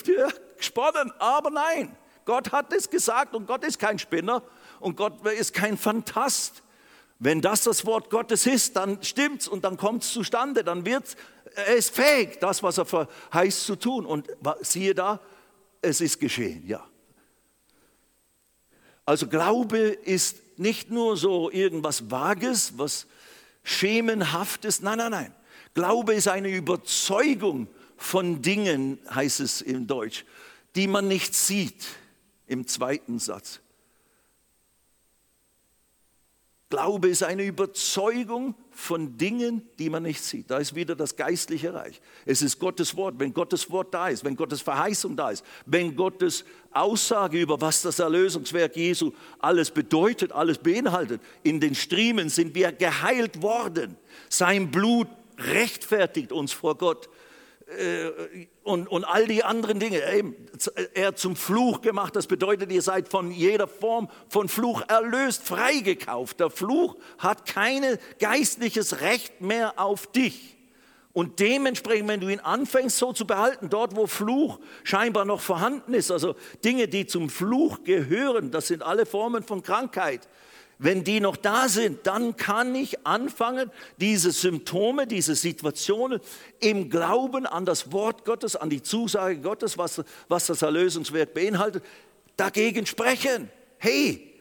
gesponnen, aber nein, Gott hat es gesagt und Gott ist kein Spinner und Gott ist kein Fantast. Wenn das das Wort Gottes ist, dann stimmt's und dann kommt es zustande, dann wird ist fähig, das, was er verheißt, zu tun. Und siehe da, es ist geschehen, ja. Also Glaube ist nicht nur so irgendwas Vages, was Schemenhaftes, nein, nein, nein. Glaube ist eine Überzeugung von Dingen, heißt es im Deutsch, die man nicht sieht, im zweiten Satz. Glaube ist eine Überzeugung von Dingen, die man nicht sieht. Da ist wieder das geistliche Reich. Es ist Gottes Wort. Wenn Gottes Wort da ist, wenn Gottes Verheißung da ist, wenn Gottes Aussage über was das Erlösungswerk Jesu alles bedeutet, alles beinhaltet, in den Striemen sind wir geheilt worden. Sein Blut rechtfertigt uns vor Gott. äh, und, und all die anderen Dinge. Er zum Fluch gemacht, das bedeutet, ihr seid von jeder Form von Fluch erlöst, freigekauft. Der Fluch hat kein geistliches Recht mehr auf dich. Und dementsprechend, wenn du ihn anfängst so zu behalten, dort wo Fluch scheinbar noch vorhanden ist, also Dinge, die zum Fluch gehören, das sind alle Formen von Krankheit, wenn die noch da sind, dann kann ich anfangen, diese Symptome, diese Situationen im Glauben an das Wort Gottes, an die Zusage Gottes, was, was das Erlösungswerk beinhaltet, dagegen sprechen. Hey,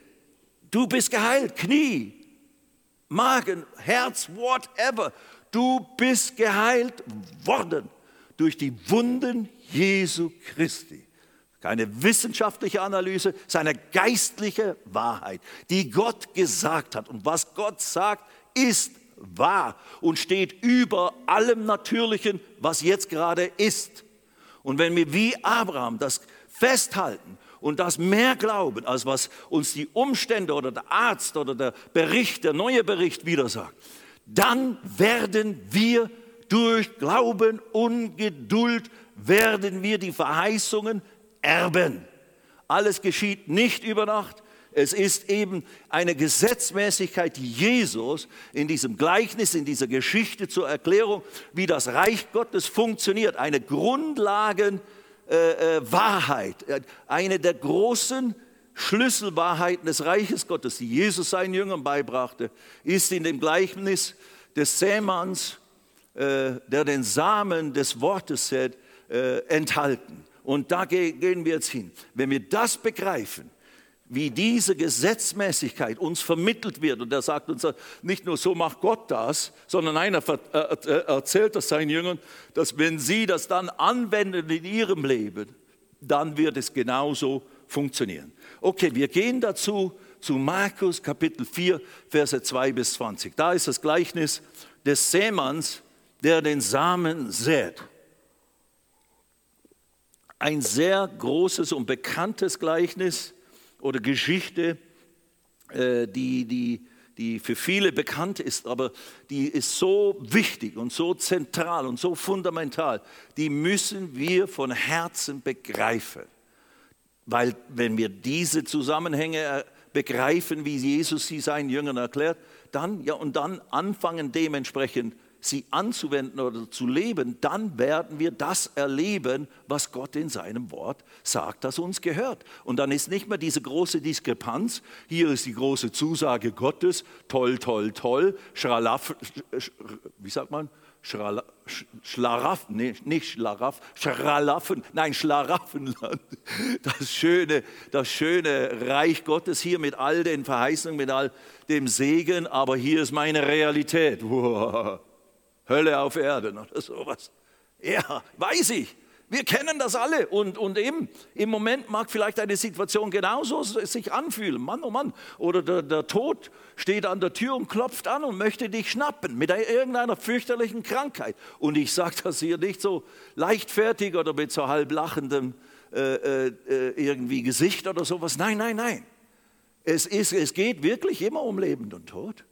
du bist geheilt, Knie, Magen, Herz, whatever. Du bist geheilt worden durch die Wunden Jesu Christi keine wissenschaftliche Analyse, seine geistliche Wahrheit, die Gott gesagt hat. Und was Gott sagt, ist wahr und steht über allem Natürlichen, was jetzt gerade ist. Und wenn wir wie Abraham das festhalten und das mehr glauben, als was uns die Umstände oder der Arzt oder der Bericht, der neue Bericht wieder sagt, dann werden wir durch Glauben und Geduld werden wir die Verheißungen erben. Alles geschieht nicht über Nacht. Es ist eben eine Gesetzmäßigkeit, die Jesus in diesem Gleichnis, in dieser Geschichte zur Erklärung, wie das Reich Gottes funktioniert, eine Grundlagenwahrheit, äh, äh, eine der großen Schlüsselwahrheiten des Reiches Gottes, die Jesus seinen Jüngern beibrachte, ist in dem Gleichnis des Sämanns, äh, der den Samen des Wortes sät, äh, enthalten. Und da gehen wir jetzt hin. Wenn wir das begreifen, wie diese Gesetzmäßigkeit uns vermittelt wird. Und er sagt uns nicht nur so macht Gott das, sondern einer erzählt das seinen Jüngern, dass wenn sie das dann anwenden in ihrem Leben, dann wird es genauso funktionieren. Okay, wir gehen dazu zu Markus Kapitel 4, Verse 2 bis 20. Da ist das Gleichnis des Sämanns, der den Samen sät ein sehr großes und bekanntes Gleichnis oder Geschichte, äh, die, die, die für viele bekannt ist, aber die ist so wichtig und so zentral und so fundamental. Die müssen wir von Herzen begreifen. Weil wenn wir diese Zusammenhänge äh, begreifen, wie Jesus sie seinen Jüngern erklärt, dann ja und dann anfangen dementsprechend sie anzuwenden oder zu leben, dann werden wir das erleben, was Gott in seinem Wort sagt, das uns gehört. Und dann ist nicht mehr diese große Diskrepanz. Hier ist die große Zusage Gottes, toll, toll, toll, Schralaff, wie sagt man? Schlaraff, nee, nicht Schlaraff, Schralaffen, nein, Schlaraffenland. Das schöne, das schöne Reich Gottes hier mit all den Verheißungen, mit all dem Segen, aber hier ist meine Realität. Wow. Hölle auf Erden oder sowas. Ja, weiß ich. Wir kennen das alle und, und eben im Moment mag vielleicht eine Situation genauso sich anfühlen. Mann, oh Mann. Oder der, der Tod steht an der Tür und klopft an und möchte dich schnappen mit irgendeiner fürchterlichen Krankheit. Und ich sage das hier nicht so leichtfertig oder mit so halb lachendem äh, äh, irgendwie Gesicht oder sowas. Nein, nein, nein. Es, ist, es geht wirklich immer um Leben und Tod.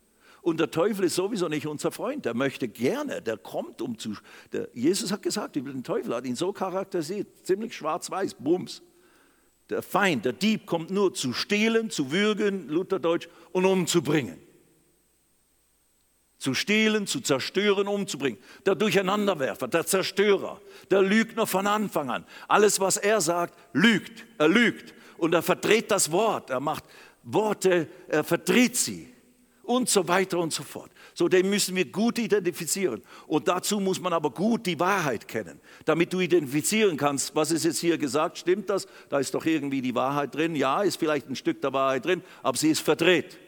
Und der Teufel ist sowieso nicht unser Freund. Der möchte gerne, der kommt um zu. Der, Jesus hat gesagt, über den Teufel hat ihn so charakterisiert, ziemlich schwarz-weiß, Bums. Der Feind, der Dieb kommt nur zu stehlen, zu würgen, Lutherdeutsch, und umzubringen. Zu stehlen, zu zerstören, umzubringen. Der Durcheinanderwerfer, der Zerstörer, der Lügner von Anfang an. Alles, was er sagt, lügt. Er lügt. Und er verdreht das Wort. Er macht Worte, er verdreht sie und so weiter und so fort. So, den müssen wir gut identifizieren. Und dazu muss man aber gut die Wahrheit kennen, damit du identifizieren kannst, was ist jetzt hier gesagt, stimmt das? Da ist doch irgendwie die Wahrheit drin. Ja, ist vielleicht ein Stück der Wahrheit drin, aber sie ist verdreht.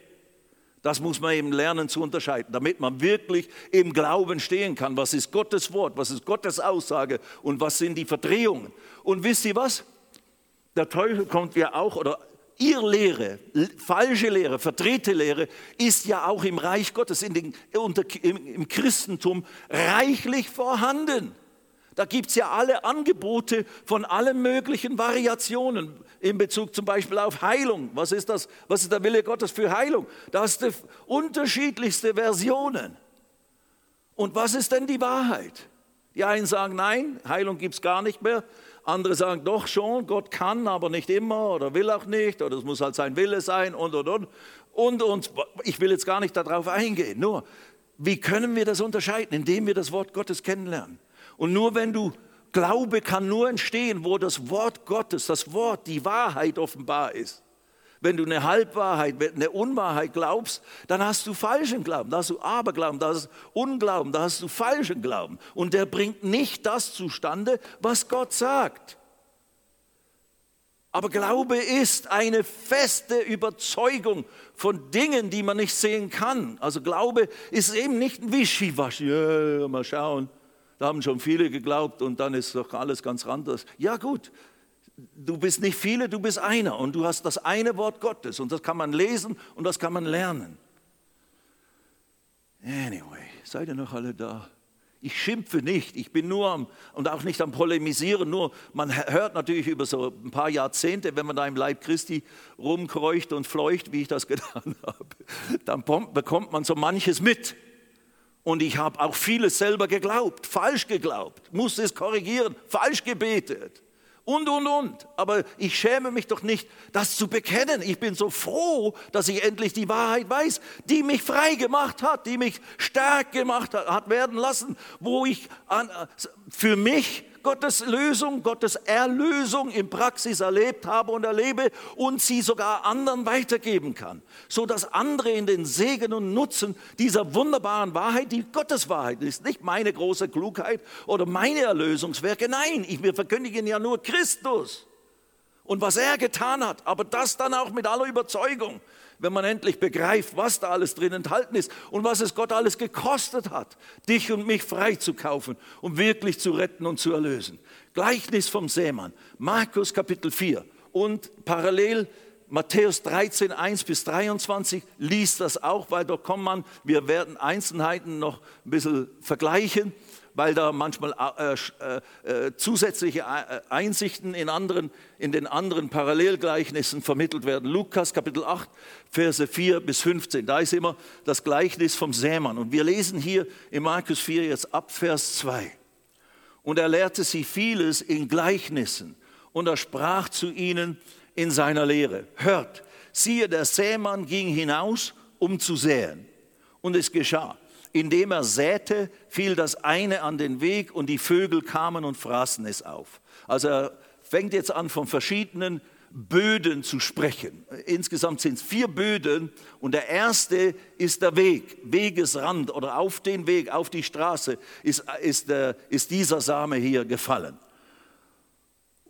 Das muss man eben lernen zu unterscheiden, damit man wirklich im Glauben stehen kann. Was ist Gottes Wort? Was ist Gottes Aussage? Und was sind die Verdrehungen? Und wisst ihr was? Der Teufel kommt ja auch, oder ihr Lehre, falsche Lehre, verdrehte Lehre ist ja auch im Reich Gottes, in den, unter, im, im Christentum reichlich vorhanden. Da gibt es ja alle Angebote von allen möglichen Variationen in Bezug zum Beispiel auf Heilung. Was ist das? Was ist der Wille Gottes für Heilung? Das sind unterschiedlichste Versionen. Und was ist denn die Wahrheit? Die einen sagen, nein, Heilung gibt es gar nicht mehr. Andere sagen, doch schon, Gott kann, aber nicht immer oder will auch nicht oder es muss halt sein Wille sein und, und, und. Und, und ich will jetzt gar nicht darauf eingehen. Nur, wie können wir das unterscheiden? Indem wir das Wort Gottes kennenlernen. Und nur wenn du Glaube kann nur entstehen, wo das Wort Gottes, das Wort, die Wahrheit offenbar ist. Wenn du eine Halbwahrheit, eine Unwahrheit glaubst, dann hast du falschen Glauben, da hast du Aberglauben, da hast du Unglauben, da hast du falschen Glauben. Und der bringt nicht das zustande, was Gott sagt. Aber Glaube ist eine feste Überzeugung von Dingen, die man nicht sehen kann. Also Glaube ist eben nicht ein Wischiwaschi, ja, mal schauen. Da haben schon viele geglaubt und dann ist doch alles ganz anders. Ja gut, du bist nicht viele, du bist einer und du hast das eine Wort Gottes und das kann man lesen und das kann man lernen. Anyway, seid ihr noch alle da? Ich schimpfe nicht, ich bin nur am, und auch nicht am Polemisieren, nur man hört natürlich über so ein paar Jahrzehnte, wenn man da im Leib Christi rumkreucht und fleucht, wie ich das getan habe, dann bekommt man so manches mit. Und ich habe auch vieles selber geglaubt, falsch geglaubt, musste es korrigieren, falsch gebetet und, und, und. Aber ich schäme mich doch nicht, das zu bekennen. Ich bin so froh, dass ich endlich die Wahrheit weiß, die mich frei gemacht hat, die mich stark gemacht hat, hat werden lassen, wo ich an, für mich Gottes Lösung, Gottes Erlösung in Praxis erlebt habe und erlebe und sie sogar anderen weitergeben kann, so dass andere in den Segen und Nutzen dieser wunderbaren Wahrheit, die Gottes Wahrheit ist, nicht meine große Klugheit oder meine Erlösungswerke, nein, ich, wir verkündigen ja nur Christus und was er getan hat, aber das dann auch mit aller Überzeugung wenn man endlich begreift, was da alles drin enthalten ist und was es Gott alles gekostet hat, dich und mich freizukaufen, um wirklich zu retten und zu erlösen. Gleichnis vom Sämann, Markus Kapitel 4 und parallel Matthäus 13, 1 bis 23 liest das auch, weil dort kommt man, wir werden Einzelheiten noch ein bisschen vergleichen weil da manchmal äh, äh, äh zusätzliche äh, Einsichten in, anderen, in den anderen Parallelgleichnissen vermittelt werden. Lukas Kapitel 8, Verse 4 bis 15, da ist immer das Gleichnis vom Sämann. Und wir lesen hier in Markus 4 jetzt ab Vers 2. Und er lehrte sie vieles in Gleichnissen und er sprach zu ihnen in seiner Lehre. Hört, siehe, der Sämann ging hinaus, um zu säen. Und es geschah indem er säte, fiel das eine an den Weg und die Vögel kamen und fraßen es auf. Also er fängt jetzt an, von verschiedenen Böden zu sprechen. Insgesamt sind es vier Böden und der erste ist der Weg, Wegesrand oder auf den Weg, auf die Straße ist, ist, der, ist dieser Same hier gefallen.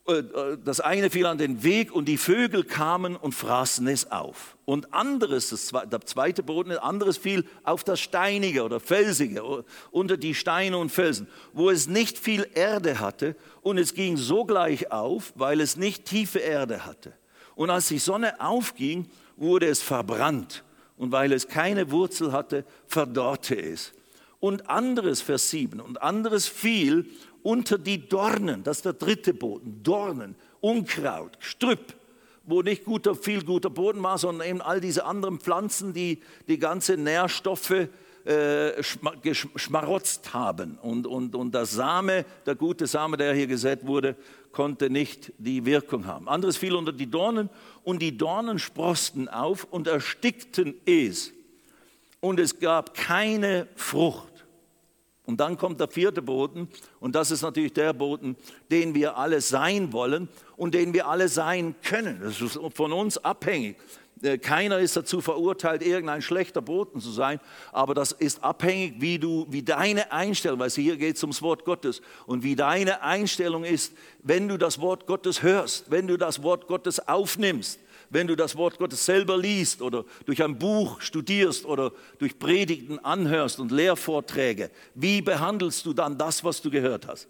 Äh, das eine fiel an den Weg und die Vögel kamen und fraßen es auf. Und anderes, das zweite Boden, anderes fiel auf das Steinige oder Felsige, unter die Steine und Felsen, wo es nicht viel Erde hatte und es ging sogleich auf, weil es nicht tiefe Erde hatte. Und als die Sonne aufging, wurde es verbrannt und weil es keine Wurzel hatte, verdorrte es. Und anderes, Vers 7, und anderes fiel unter die Dornen, das ist der dritte Boden, Dornen, Unkraut, Strüpp, wo nicht guter, viel guter Boden war, sondern eben all diese anderen Pflanzen, die die ganze Nährstoffe äh, geschmarotzt haben. Und, und, und der Same, der gute Same, der hier gesät wurde, konnte nicht die Wirkung haben. Anderes fiel unter die Dornen und die Dornen sprosten auf und erstickten es. Und es gab keine Frucht. Und dann kommt der vierte Boden und das ist natürlich der Boden, den wir alle sein wollen und den wir alle sein können. Das ist von uns abhängig. Äh, keiner ist dazu verurteilt, irgendein schlechter Boden zu sein, aber das ist abhängig, wie du, wie deine Einstellung, weil hier geht es ums Wort Gottes und wie deine Einstellung ist, wenn du das Wort Gottes hörst, wenn du das Wort Gottes aufnimmst wenn du das Wort Gottes selber liest oder durch ein Buch studierst oder durch Predigten anhörst und Lehrvorträge, wie behandelst du dann das, was du gehört hast?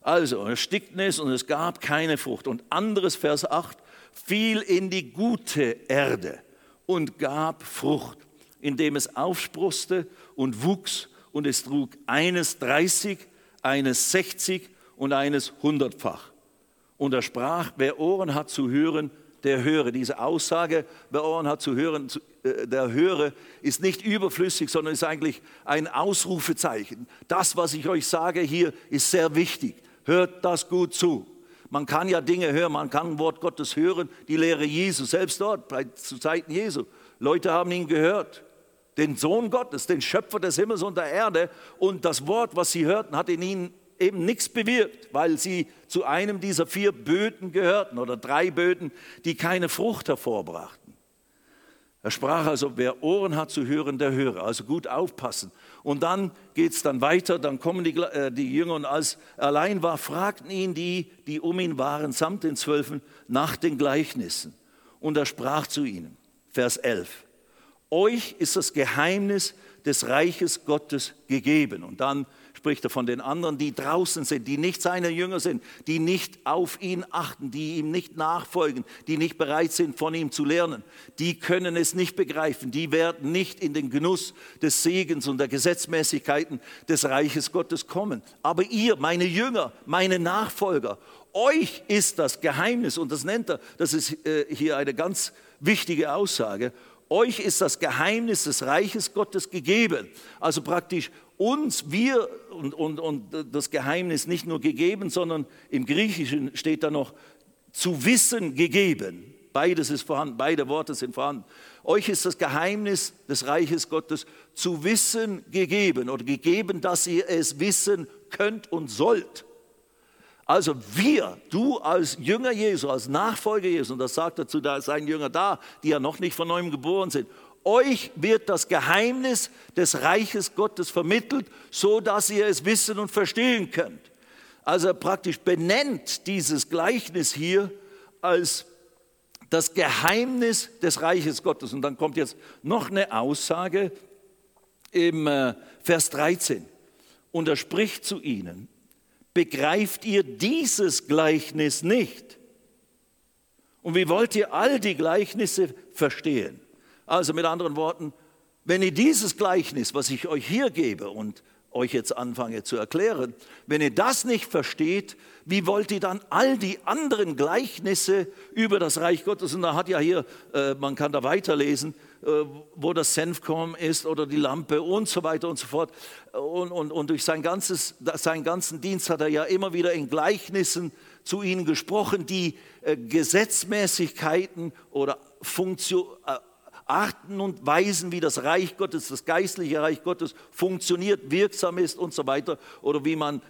Also, erstickt es und es gab keine Frucht. Und anderes, Vers 8, fiel in die gute Erde und gab Frucht, indem es aufsproste und wuchs und es trug eines 30, eines 60 und eines hundertfach. Und er sprach, wer Ohren hat zu hören, der höre. Diese Aussage, wer Ohren hat zu hören, äh, der höre, ist nicht überflüssig, sondern ist eigentlich ein Ausrufezeichen. Das, was ich euch sage hier, ist sehr wichtig. Hört das gut zu. Man kann ja Dinge hören, man kann ein Wort Gottes hören, die Lehre Jesu, selbst dort, zu Zeiten Jesu. Leute haben ihn gehört, den Sohn Gottes, den Schöpfer des Himmels und der Erde. Und das Wort, was sie hörten, hat in ihnen eben nichts bewirkt, weil sie zu einem dieser vier Böden gehörten oder drei Böden, die keine Frucht hervorbrachten. Er sprach also, wer Ohren hat zu hören, der höre. Also gut aufpassen. Und dann geht es dann weiter, dann kommen die, äh, die Jünger und als er allein war, fragten ihn die, die um ihn waren, samt den Zwölfen, nach den Gleichnissen. Und er sprach zu ihnen, Vers 11, euch ist das Geheimnis des Reiches Gottes gegeben. Und dann spricht er von den anderen, die draußen sind, die nicht seine Jünger sind, die nicht auf ihn achten, die ihm nicht nachfolgen, die nicht bereit sind, von ihm zu lernen. Die können es nicht begreifen, die werden nicht in den Genuss des Segens und der Gesetzmäßigkeiten des Reiches Gottes kommen. Aber ihr, meine Jünger, meine Nachfolger, euch ist das Geheimnis, und das nennt er, das ist äh, hier eine ganz wichtige Aussage, euch ist das Geheimnis des Reiches Gottes gegeben. Also praktisch uns, wir und, und, und das Geheimnis nicht nur gegeben, sondern im Griechischen steht da noch zu wissen gegeben. Beides ist vorhanden, beide Worte sind vorhanden. Euch ist das Geheimnis des Reiches Gottes zu wissen gegeben oder gegeben, dass ihr es wissen könnt und sollt. Also wir, du als Jünger Jesu, als Nachfolger Jesu, und das sagt er zu seinen Jüngern da, die ja noch nicht von neuem geboren sind, euch wird das Geheimnis des Reiches Gottes vermittelt, so dass ihr es wissen und verstehen könnt. Also praktisch benennt dieses Gleichnis hier als das Geheimnis des Reiches Gottes. Und dann kommt jetzt noch eine Aussage im äh, Vers 13. Und er spricht zu ihnen, begreift ihr dieses Gleichnis nicht? Und wie wollt ihr all die Gleichnisse verstehen? Also mit anderen Worten, wenn ihr dieses Gleichnis, was ich euch hier gebe und euch jetzt anfange zu erklären, wenn ihr das nicht versteht, wie wollt ihr dann all die anderen Gleichnisse über das Reich Gottes, und da hat ja hier, äh, man kann da weiterlesen, äh, wo das Senfkorn ist oder die Lampe und so weiter und so fort. Und, und, und durch sein ganzes, seinen ganzen Dienst hat er ja immer wieder in Gleichnissen zu ihnen gesprochen, die äh, Gesetzmäßigkeiten oder Funktion, äh, Arten und Weisen, wie das Reich Gottes, das geistliche Reich Gottes funktioniert, wirksam ist und so weiter, oder wie man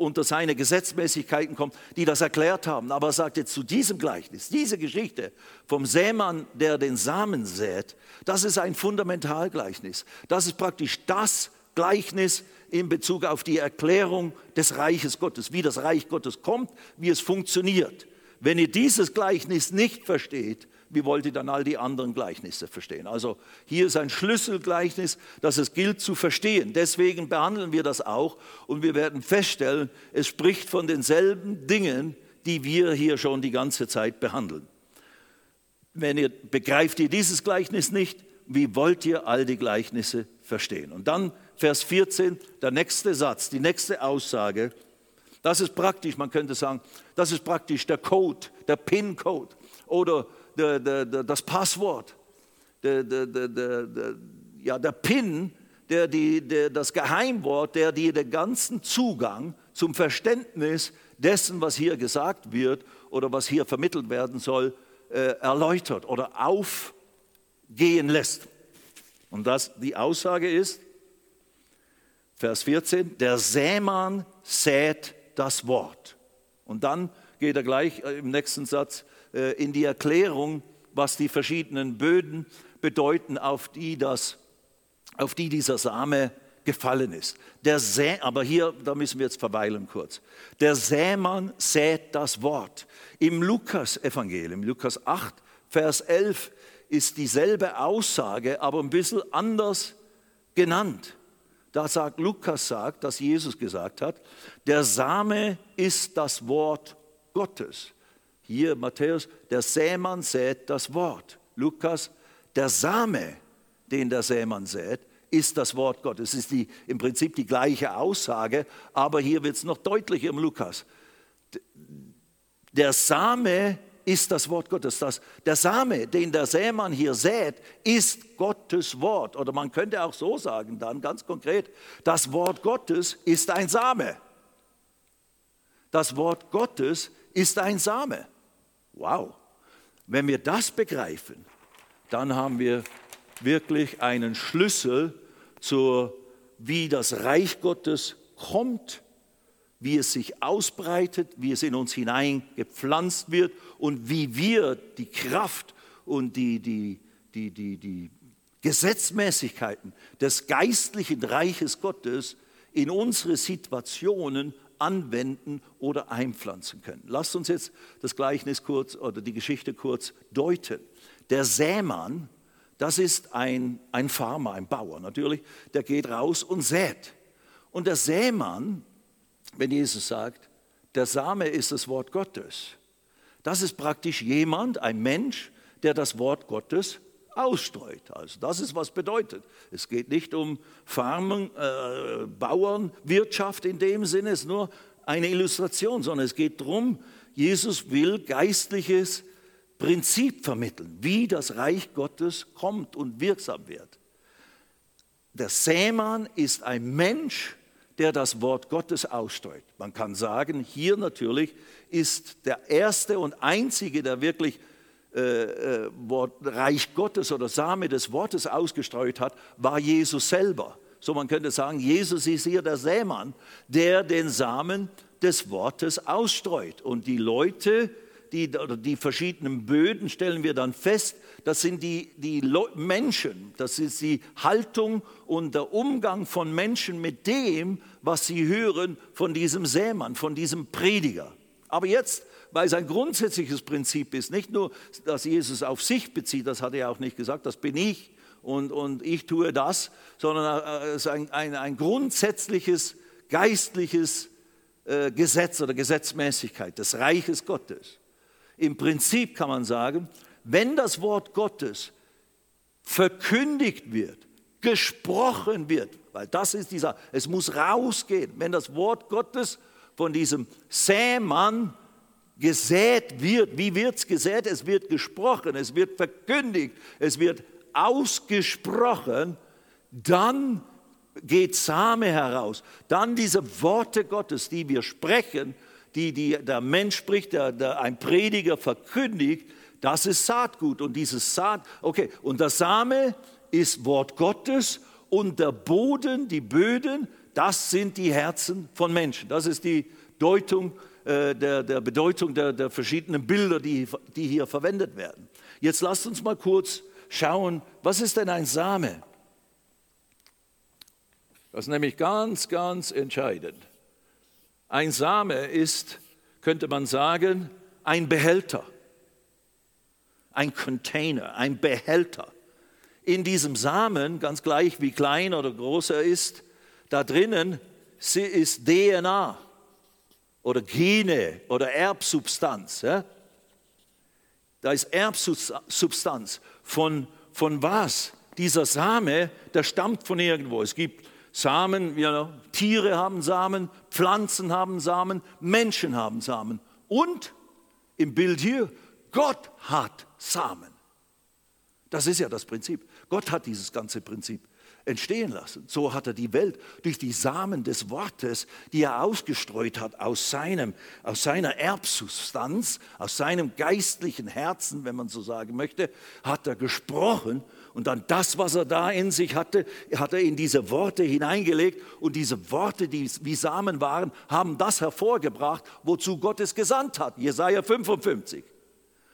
unter seine Gesetzmäßigkeiten kommt, die das erklärt haben. Aber er sagt jetzt zu diesem Gleichnis, diese Geschichte vom Sämann, der den Samen sät, das ist ein Fundamentalgleichnis. Das ist praktisch das Gleichnis in Bezug auf die Erklärung des Reiches Gottes, wie das Reich Gottes kommt, wie es funktioniert. Wenn ihr dieses Gleichnis nicht versteht, wie wollt ihr dann all die anderen Gleichnisse verstehen? Also hier ist ein Schlüsselgleichnis, das es gilt zu verstehen. Deswegen behandeln wir das auch und wir werden feststellen, es spricht von denselben Dingen, die wir hier schon die ganze Zeit behandeln. Wenn ihr begreift ihr dieses Gleichnis nicht, wie wollt ihr all die Gleichnisse verstehen? Und dann Vers 14, der nächste Satz, die nächste Aussage. Das ist praktisch, man könnte sagen, das ist praktisch der Code, der PIN-Code oder der, der, der, das Passwort, der, ja, der PIN, der, die, das Geheimwort, der dir den ganzen Zugang zum Verständnis dessen, was hier gesagt wird oder was hier vermittelt werden soll, äh, erläutert oder aufgehen lässt. Und das, die Aussage ist, Vers 14, der Sämann sät das Wort. Und dann geht er gleich äh, im nächsten Satz in die Erklärung, was die verschiedenen Böden bedeuten, auf die, das, auf die dieser Same gefallen ist. Der Sä, aber hier, da müssen wir jetzt verweilen kurz. Der Sämann sät das Wort. Im Lukas-Evangelium, Lukas 8, Vers 11, ist dieselbe Aussage, aber ein bisschen anders genannt. Da sagt Lukas sagt, dass Jesus gesagt hat, der Same ist das Wort Gottes. Hier Matthäus, der Sämann sät das Wort. Lukas, der Same, den der Sämann sät, ist das Wort Gottes. Es ist die, im Prinzip die gleiche Aussage, aber hier wird es noch deutlicher im Lukas. Der Same ist das Wort Gottes. Das, der Same, den der Sämann hier sät, ist Gottes Wort. Oder man könnte auch so sagen, dann ganz konkret, das Wort Gottes ist ein Same. Das Wort Gottes ist ein Same. Wow. Wenn wir das begreifen, dann haben wir wirklich einen Schlüssel zur, wie das Reich Gottes kommt, wie es sich ausbreitet, wie es in uns hineingepflanzt wird und wie wir die Kraft und die, die, die, die, die Gesetzmäßigkeiten des geistlichen Reiches Gottes in unsere Situationen anwenden oder einpflanzen können. Lasst uns jetzt das Gleichnis kurz oder die Geschichte kurz deuten. Der Sämann, das ist ein, ein Farmer, ein Bauer natürlich, der geht raus und sät. Und der Sämann, wenn Jesus sagt, der Same ist das Wort Gottes, das ist praktisch jemand, ein Mensch, der das Wort Gottes ausstreut. Also das ist, was bedeutet. Es geht nicht um Farmen, äh, Bauernwirtschaft in dem Sinne, es ist nur eine Illustration, sondern es geht darum, Jesus will geistliches Prinzip vermitteln, wie das Reich Gottes kommt und wirksam wird. Der Sämann ist ein Mensch, der das Wort Gottes ausstreut. Man kann sagen, hier natürlich ist der erste und einzige, der wirklich äh, äh, Wort, Reich Gottes oder Same des Wortes ausgestreut hat, war Jesus selber. So man könnte sagen, Jesus ist hier der Sämann, der den Samen des Wortes ausstreut. Und die Leute, die, oder die verschiedenen Böden stellen wir dann fest, das sind die, die Menschen, das ist die Haltung und der Umgang von Menschen mit dem, was sie hören von diesem Sämann, von diesem Prediger. Aber jetzt weil es ein grundsätzliches Prinzip ist. Nicht nur, dass Jesus auf sich bezieht, das hat er auch nicht gesagt, das bin ich und, und ich tue das, sondern äh, es ist ein, ein, ein grundsätzliches geistliches äh, Gesetz oder Gesetzmäßigkeit des Reiches Gottes. Im Prinzip kann man sagen, wenn das Wort Gottes verkündigt wird, gesprochen wird, weil das ist dieser, es muss rausgehen, wenn das Wort Gottes von diesem Sämann gesät wird. Wie wird es gesät? Es wird gesprochen, es wird verkündigt, es wird ausgesprochen. Dann geht Same heraus. Dann diese Worte Gottes, die wir sprechen, die, die der Mensch spricht, der, der ein Prediger verkündigt, das ist Saatgut. Und dieses Saat, okay, und der Same ist Wort Gottes und der Boden, die Böden, das sind die Herzen von Menschen. Das ist die Deutung äh, der, der Bedeutung der, der verschiedenen Bilder, die, die hier verwendet werden. Jetzt lasst uns mal kurz schauen, was ist denn ein Same? Das ist nämlich ganz, ganz entscheidend. Ein Same ist, könnte man sagen, ein Behälter, ein Container, ein Behälter. In diesem Samen, ganz gleich wie klein oder groß er ist, da drinnen ist DNA oder Gene oder Erbsubstanz. Ja? Da ist Erbsubstanz. Von, von was? Dieser Same, der stammt von irgendwo. Es gibt Samen, ja, Tiere haben Samen, Pflanzen haben Samen, Menschen haben Samen. Und im Bild hier, Gott hat Samen. Das ist ja das Prinzip. Gott hat dieses ganze Prinzip entstehen lassen. So hat er die Welt durch die Samen des Wortes, die er ausgestreut hat aus, seinem, aus seiner Erbsubstanz, aus seinem geistlichen Herzen, wenn man so sagen möchte, hat er gesprochen und dann das, was er da in sich hatte, hat er in diese Worte hineingelegt und diese Worte, die wie Samen waren, haben das hervorgebracht, wozu Gott es gesandt hat. Jesaja 55.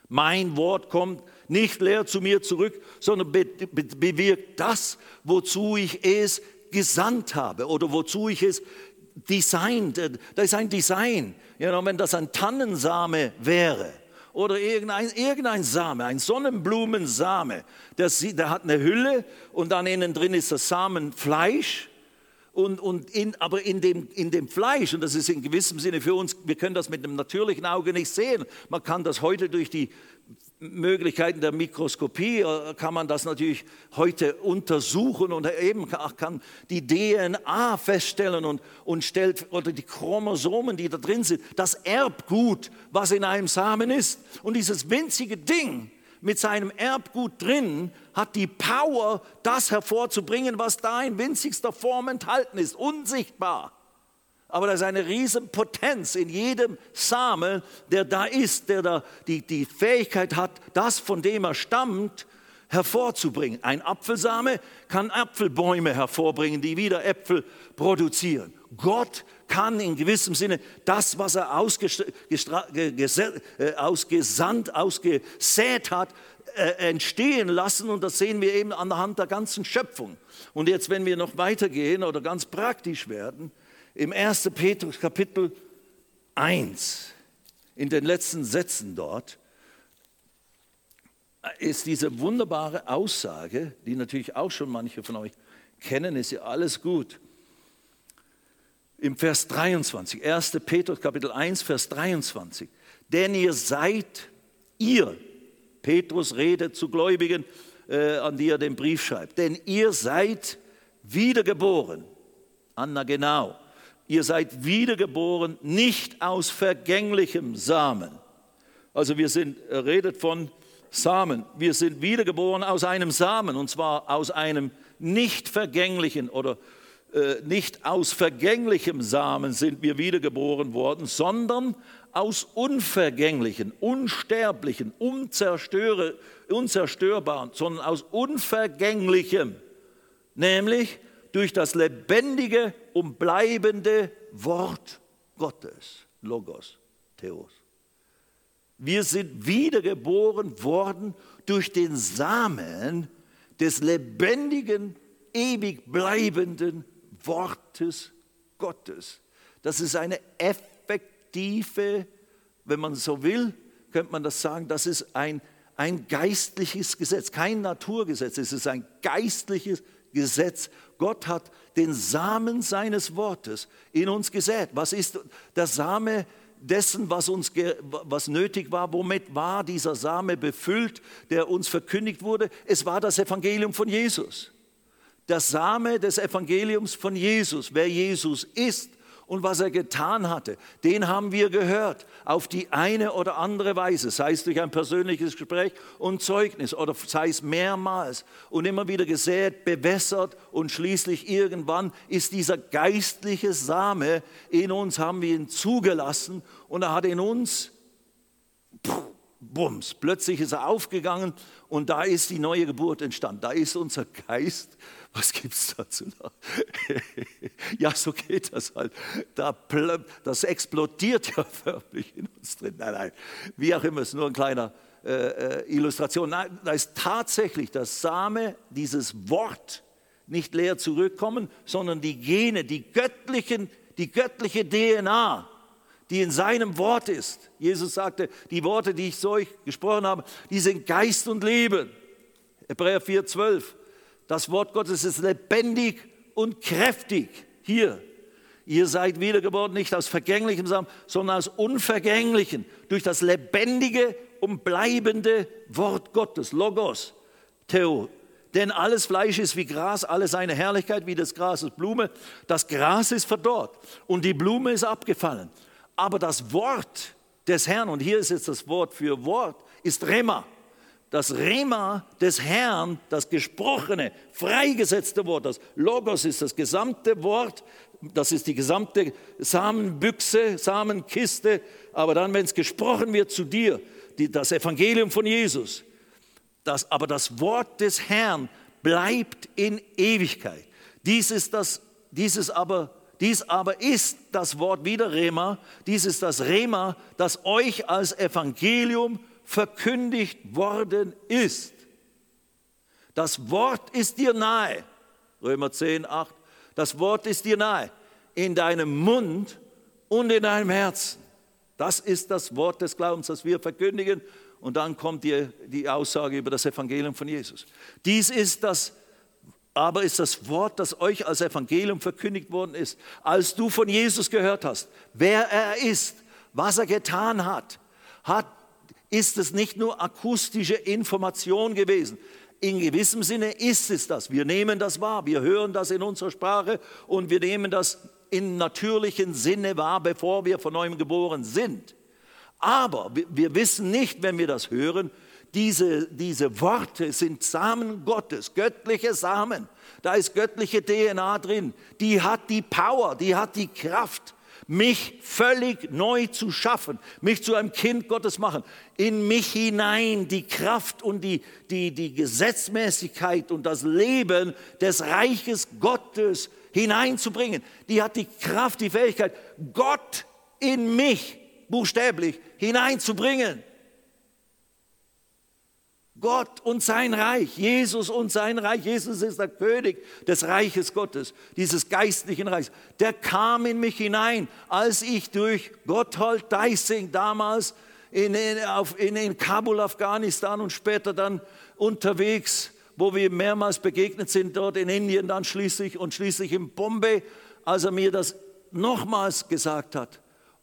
Mein Wort kommt nicht leer zu mir zurück, sondern be be bewirkt das, wozu ich es gesandt habe oder wozu ich es designt. Da ist ein Design. Ja, wenn das ein Tannensame wäre oder irgendein, irgendein Same, ein Sonnenblumensame, der, der hat eine Hülle und dann innen drin ist das Samenfleisch und, und in, aber in dem, in dem Fleisch, und das ist in gewissem Sinne für uns, wir können das mit dem natürlichen Auge nicht sehen, man kann das heute durch die Möglichkeiten der Mikroskopie äh, kann man das natürlich heute untersuchen und eben kann die DNA feststellen und, und stellt, oder die Chromosomen, die da drin sind, das Erbgut, was in einem Samen ist. Und dieses winzige Ding mit seinem Erbgut drin hat die Power, das hervorzubringen, was da in winzigster Form enthalten ist, unsichtbar. Aber da ist eine Riesenpotenz in jedem Samen, der da ist, der da die, die Fähigkeit hat, das, von dem er stammt, hervorzubringen. Ein Apfelsame kann Apfelbäume hervorbringen, die wieder Äpfel produzieren. Gott kann in gewissem Sinne das, was er äh, ausgesandt, ausgesät hat, äh, entstehen lassen. Und das sehen wir eben anhand der ganzen Schöpfung. Und jetzt, wenn wir noch weitergehen oder ganz praktisch werden, im 1. Petrus Kapitel 1, in den letzten Sätzen dort, ist diese wunderbare Aussage, die natürlich auch schon manche von euch kennen, ist ja alles gut. Im Vers 23, 1. Petrus Kapitel 1, Vers 23. Denn ihr seid, ihr, Petrus redet zu Gläubigen, äh, an die er den Brief schreibt, denn ihr seid wiedergeboren. Anna genau ihr seid wiedergeboren, nicht aus vergänglichem Samen. Also wir sind, er redet von Samen. Wir sind wiedergeboren aus einem Samen, und zwar aus einem nicht vergänglichen oder äh, nicht aus vergänglichem Samen sind wir wiedergeboren worden, sondern aus unvergänglichen, unsterblichen, unzerstörbaren, sondern aus unvergänglichem, nämlich durch das lebendige und bleibende Wort Gottes, Logos, Theos. Wir sind wiedergeboren worden durch den Samen des lebendigen, ewig bleibenden Wortes Gottes. Das ist eine effektive, wenn man so will, könnte man das sagen, das ist ein, ein geistliches Gesetz, kein Naturgesetz, es ist ein geistliches Gesetz Gott hat den Samen seines Wortes in uns gesät. Was ist der Same dessen, was uns was nötig war? Womit war dieser Same befüllt, der uns verkündigt wurde? Es war das Evangelium von Jesus. Der Same des Evangeliums von Jesus, wer Jesus ist und was er getan hatte, den haben wir gehört auf die eine oder andere Weise, sei es durch ein persönliches Gespräch und Zeugnis oder sei es mehrmals und immer wieder gesät, bewässert und schließlich irgendwann ist dieser geistliche Same in uns, haben wir ihn zugelassen und er hat in uns, bums, plötzlich ist er aufgegangen und da ist die neue Geburt entstanden. Da ist unser Geist was gibt es dazu noch? ja, so geht das halt. Da, das explodiert ja förmlich in uns drin. Nein, nein, wie auch immer, es ist nur eine kleine äh, äh, Illustration. Nein, da ist tatsächlich das Same, dieses Wort, nicht leer zurückkommen, sondern die Gene, die göttlichen, die göttliche DNA, die in seinem Wort ist. Jesus sagte, die Worte, die ich zu euch gesprochen habe, die sind Geist und Leben. Hebräer 4, 12. Das Wort Gottes ist lebendig und kräftig. Hier, ihr seid wiedergeboren nicht aus vergänglichem Samen, sondern aus unvergänglichen, durch das lebendige und bleibende Wort Gottes, Logos, Theo. Denn alles Fleisch ist wie Gras, alle seine Herrlichkeit wie das Gras ist Blume. Das Gras ist verdorrt und die Blume ist abgefallen. Aber das Wort des Herrn, und hier ist jetzt das Wort für Wort, ist Rema das Rema des Herrn, das gesprochene, freigesetzte Wort, das Logos ist das gesamte Wort, das ist die gesamte Samenbüchse, Samenkiste, aber dann, wenn es gesprochen wird zu dir, die, das Evangelium von Jesus, das, aber das Wort des Herrn bleibt in Ewigkeit. Dies ist das, dieses aber dies aber ist das Wort wieder Rema, dies ist das Rema, das euch als Evangelium verkündigt worden ist. Das Wort ist dir nahe. Römer 10, 8. Das Wort ist dir nahe. In deinem Mund und in deinem Herzen. Das ist das Wort des Glaubens, das wir verkündigen. Und dann kommt die, die Aussage über das Evangelium von Jesus. Dies ist das, aber ist das Wort, das euch als Evangelium verkündigt worden ist. Als du von Jesus gehört hast, wer er ist, was er getan hat, hat ist es nicht nur akustische Information gewesen. In gewissem Sinne ist es das. Wir nehmen das wahr, wir hören das in unserer Sprache und wir nehmen das in natürlichen Sinne wahr, bevor wir von neuem geboren sind. Aber wir wissen nicht, wenn wir das hören, diese, diese Worte sind Samen Gottes, göttliche Samen. Da ist göttliche DNA drin. Die hat die Power, die hat die Kraft, mich völlig neu zu schaffen, mich zu einem Kind Gottes machen, in mich hinein die Kraft und die, die, die Gesetzmäßigkeit und das Leben des Reiches Gottes hineinzubringen. Die hat die Kraft, die Fähigkeit, Gott in mich buchstäblich hineinzubringen. Gott und sein Reich, Jesus und sein Reich. Jesus ist der König des Reiches Gottes, dieses geistlichen Reichs. Der kam in mich hinein, als ich durch Gotthold Deising damals in, in, auf, in, in Kabul, Afghanistan und später dann unterwegs, wo wir mehrmals begegnet sind, dort in Indien dann schließlich und schließlich in Bombay, als er mir das nochmals gesagt hat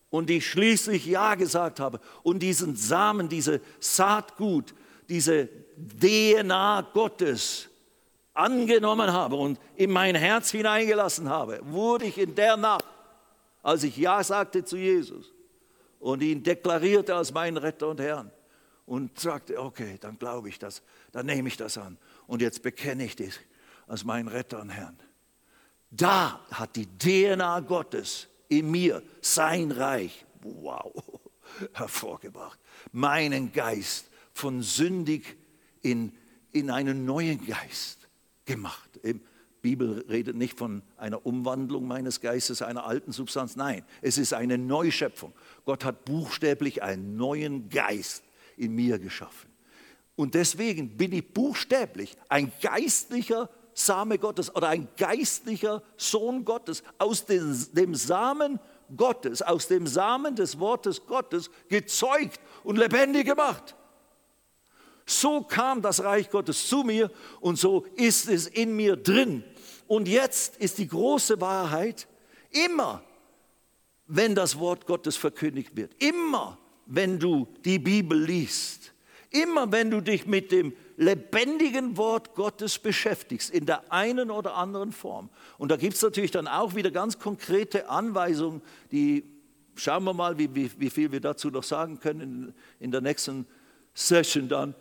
und ich schließlich Ja gesagt habe und diesen Samen, diese Saatgut, diese DNA Gottes angenommen habe und in mein Herz hineingelassen habe, wurde ich in der Nacht, als ich Ja sagte zu Jesus und ihn deklarierte als meinen Retter und Herrn und sagte, okay, dann glaube ich das, dann nehme ich das an und jetzt bekenne ich dich als meinen Retter und Herrn. Da hat die DNA Gottes in mir sein Reich, wow, hervorgebracht, meinen Geist von sündig in, in einen neuen Geist gemacht. Die Bibel redet nicht von einer Umwandlung meines Geistes, einer alten Substanz. Nein, es ist eine Neuschöpfung. Gott hat buchstäblich einen neuen Geist in mir geschaffen. Und deswegen bin ich buchstäblich ein geistlicher Same Gottes oder ein geistlicher Sohn Gottes aus dem, dem Samen Gottes, aus dem Samen des Wortes Gottes gezeugt und lebendig gemacht. So kam das Reich Gottes zu mir und so ist es in mir drin. Und jetzt ist die große Wahrheit, immer wenn das Wort Gottes verkündigt wird, immer wenn du die Bibel liest, immer wenn du dich mit dem lebendigen Wort Gottes beschäftigst, in der einen oder anderen Form. Und da gibt es natürlich dann auch wieder ganz konkrete Anweisungen, die schauen wir mal, wie, wie, wie viel wir dazu noch sagen können in, in der nächsten Session dann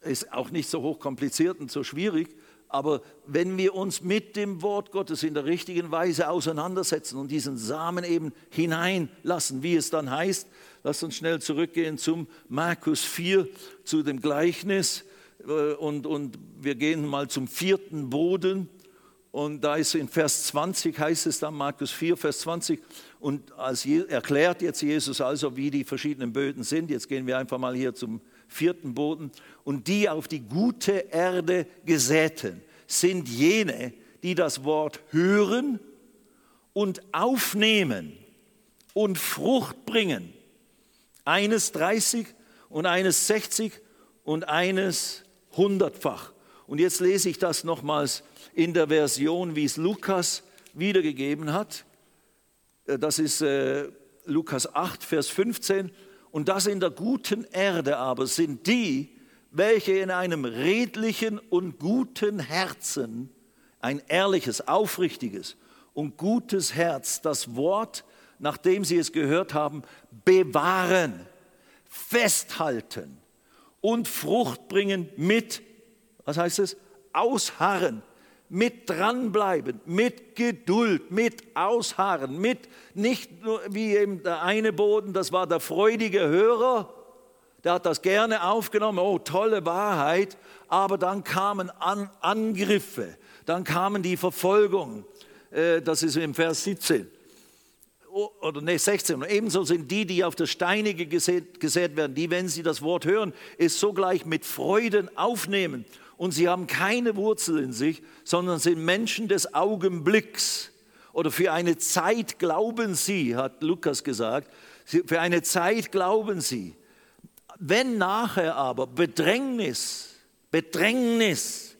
ist auch nicht so hochkompliziert und so schwierig, aber wenn wir uns mit dem Wort Gottes in der richtigen Weise auseinandersetzen und diesen Samen eben hineinlassen, wie es dann heißt, lasst uns schnell zurückgehen zum Markus 4, zu dem Gleichnis äh, und, und wir gehen mal zum vierten Boden und da ist in Vers 20, heißt es dann, Markus 4, Vers 20, und als erklärt jetzt Jesus also, wie die verschiedenen Böden sind. Jetzt gehen wir einfach mal hier zum vierten Boden. Und die auf die gute Erde gesäten sind jene, die das Wort hören und aufnehmen und Frucht bringen. Eines 30 und eines 60 und eines hundertfach. Und jetzt lese ich das nochmals in der Version, wie es Lukas wiedergegeben hat. Äh, das ist äh, Lukas 8, Vers 15. Und das in der guten Erde aber sind die, welche in einem redlichen und guten Herzen, ein ehrliches, aufrichtiges und gutes Herz, das Wort, nachdem sie es gehört haben, bewahren, festhalten und Frucht bringen mit, was heißt es, ausharren mit dranbleiben, mit Geduld, mit Ausharren, mit nicht nur wie eben der eine Boden, das war der freudige Hörer, der hat das gerne aufgenommen, oh tolle Wahrheit, aber dann kamen An Angriffe, dann kamen die Verfolgung, äh, das ist im Vers 17 oder nee, 16. Und ebenso sind die, die auf das Steinige gesät, gesät werden, die, wenn sie das Wort hören, es sogleich mit Freuden aufnehmen und sie haben keine Wurzel in sich, sondern sind Menschen des Augenblicks. Oder für eine Zeit glauben sie, hat Lukas gesagt, für eine Zeit glauben sie. Wenn nachher aber Bedrängnis, Bedrängnis,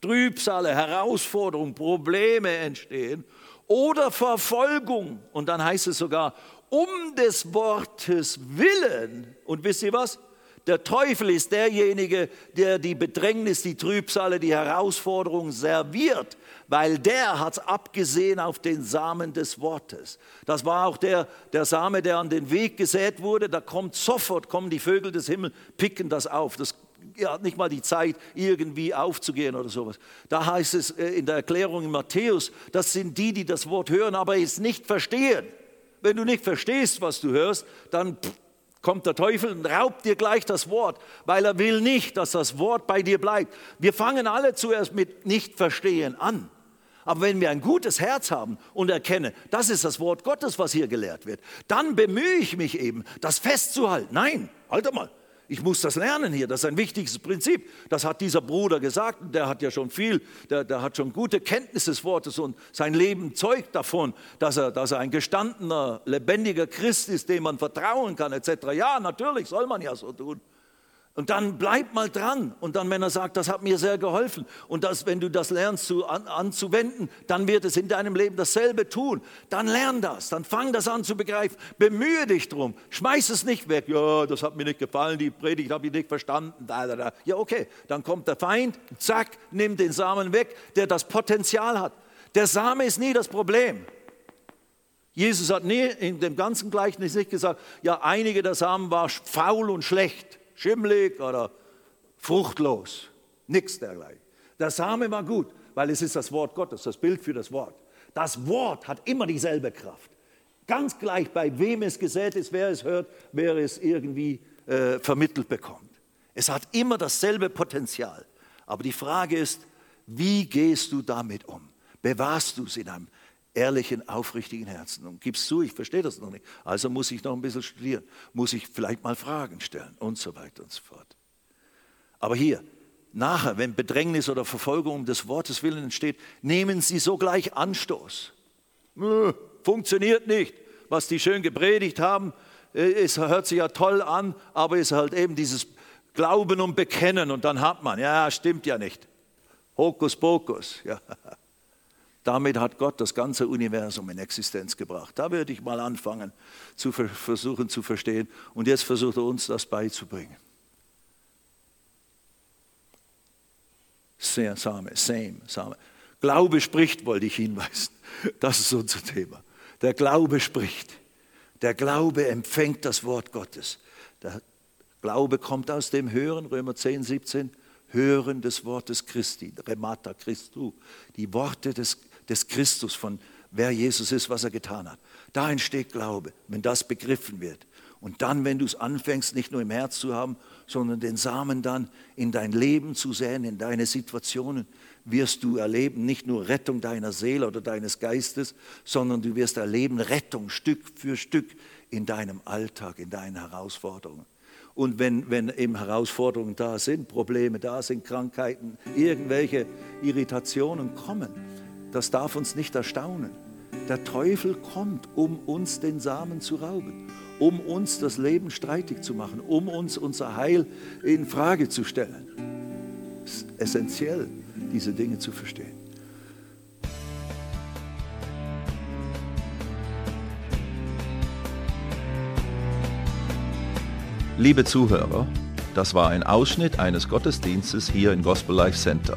Trübsale, Herausforderungen, Probleme entstehen oder Verfolgung, und dann heißt es sogar, um des Wortes willen, und wisst ihr was? Der Teufel ist derjenige, der die Bedrängnis, die Trübsale, die Herausforderung serviert, weil der hat abgesehen auf den Samen des Wortes. Das war auch der, der Same, der an den Weg gesät wurde. Da kommt sofort, kommen die Vögel des Himmels, picken das auf. Das er hat nicht mal die Zeit, irgendwie aufzugehen oder sowas. Da heißt es äh, in der Erklärung in Matthäus, das sind die, die das Wort hören, aber es nicht verstehen. Wenn du nicht verstehst, was du hörst, dann kommt der Teufel und raubt dir gleich das Wort, weil er will nicht, dass das Wort bei dir bleibt. Wir fangen alle zuerst mit Nicht-Verstehen an. Aber wenn wir ein gutes Herz haben und erkennen, das ist das Wort Gottes, was hier gelehrt wird, dann bemühe ich mich eben, das festzuhalten. Nein, halt mal, ich muss das lernen hier, das ist ein wichtiges Prinzip. Das hat dieser Bruder gesagt, der hat ja schon viel, der, der hat schon gute Kenntnis des Wortes und sein Leben zeugt davon, dass er, dass er ein gestandener, lebendiger Christ ist, dem man vertrauen kann, etc. Ja, natürlich soll man ja so tun. Und dann bleib mal dran. Und dann, wenn er sagt, das hat mir sehr geholfen. Und das, wenn du das lernst zu, an, anzuwenden, dann wird es in deinem Leben dasselbe tun. Dann lern das. Dann fang das an zu begreifen. Bemühe dich drum. Schmeiß es nicht weg. Ja, das hat mir nicht gefallen. Die Predigt habe ich nicht verstanden. Da, da, da. Ja, okay. Dann kommt der Feind. Zack, nimmt den Samen weg, der das Potenzial hat. Der Same ist nie das Problem. Jesus hat nie in dem ganzen Gleichnis nicht gesagt, ja, einige der Samen war faul und schlecht schimmelig oder fruchtlos. Nichts dergleichen. Der Same war gut, weil es ist das Wort Gottes, das Bild für das Wort. Das Wort hat immer dieselbe Kraft. Ganz gleich, bei wem es gesät ist, wer es hört, wer es irgendwie äh, vermittelt bekommt. Es hat immer dasselbe Potenzial. Aber die Frage ist, wie gehst du damit um? Bewahrst du es in einem ehrlichen, aufrichtigen Herzen und gibst zu, ich verstehe das noch nicht. Also muss ich noch ein bisschen studieren, muss ich vielleicht mal Fragen stellen und so weiter und so fort. Aber hier, nachher, wenn Bedrängnis oder Verfolgung des Wortes willen entsteht, nehmen Sie sogleich Anstoß. Funktioniert nicht, was die schön gepredigt haben. Äh, es hört sich ja toll an, aber es ist halt eben dieses Glauben und Bekennen und dann hat man, ja, stimmt ja nicht. Hokuspokus, ja. Damit hat Gott das ganze Universum in Existenz gebracht. Da würde ich mal anfangen zu versuchen zu verstehen. Und jetzt versucht er uns das beizubringen. Same, same, Same. Glaube spricht, wollte ich hinweisen. Das ist unser Thema. Der Glaube spricht. Der Glaube empfängt das Wort Gottes. Der Glaube kommt aus dem Hören, Römer 10, 17. Hören des Wortes Christi, Remata Christu, die Worte des des Christus, von wer Jesus ist, was er getan hat. Da entsteht Glaube, wenn das begriffen wird. Und dann, wenn du es anfängst, nicht nur im Herz zu haben, sondern den Samen dann in dein Leben zu säen, in deine Situationen, wirst du erleben, nicht nur Rettung deiner Seele oder deines Geistes, sondern du wirst erleben Rettung Stück für Stück in deinem Alltag, in deinen Herausforderungen. Und wenn, wenn eben Herausforderungen da sind, Probleme da sind, Krankheiten, irgendwelche Irritationen kommen, das darf uns nicht erstaunen. Der Teufel kommt, um uns den Samen zu rauben, um uns das Leben streitig zu machen, um uns unser Heil in Frage zu stellen. Es ist essentiell, diese Dinge zu verstehen.
Liebe Zuhörer, das war ein Ausschnitt eines Gottesdienstes hier im Gospel Life Center.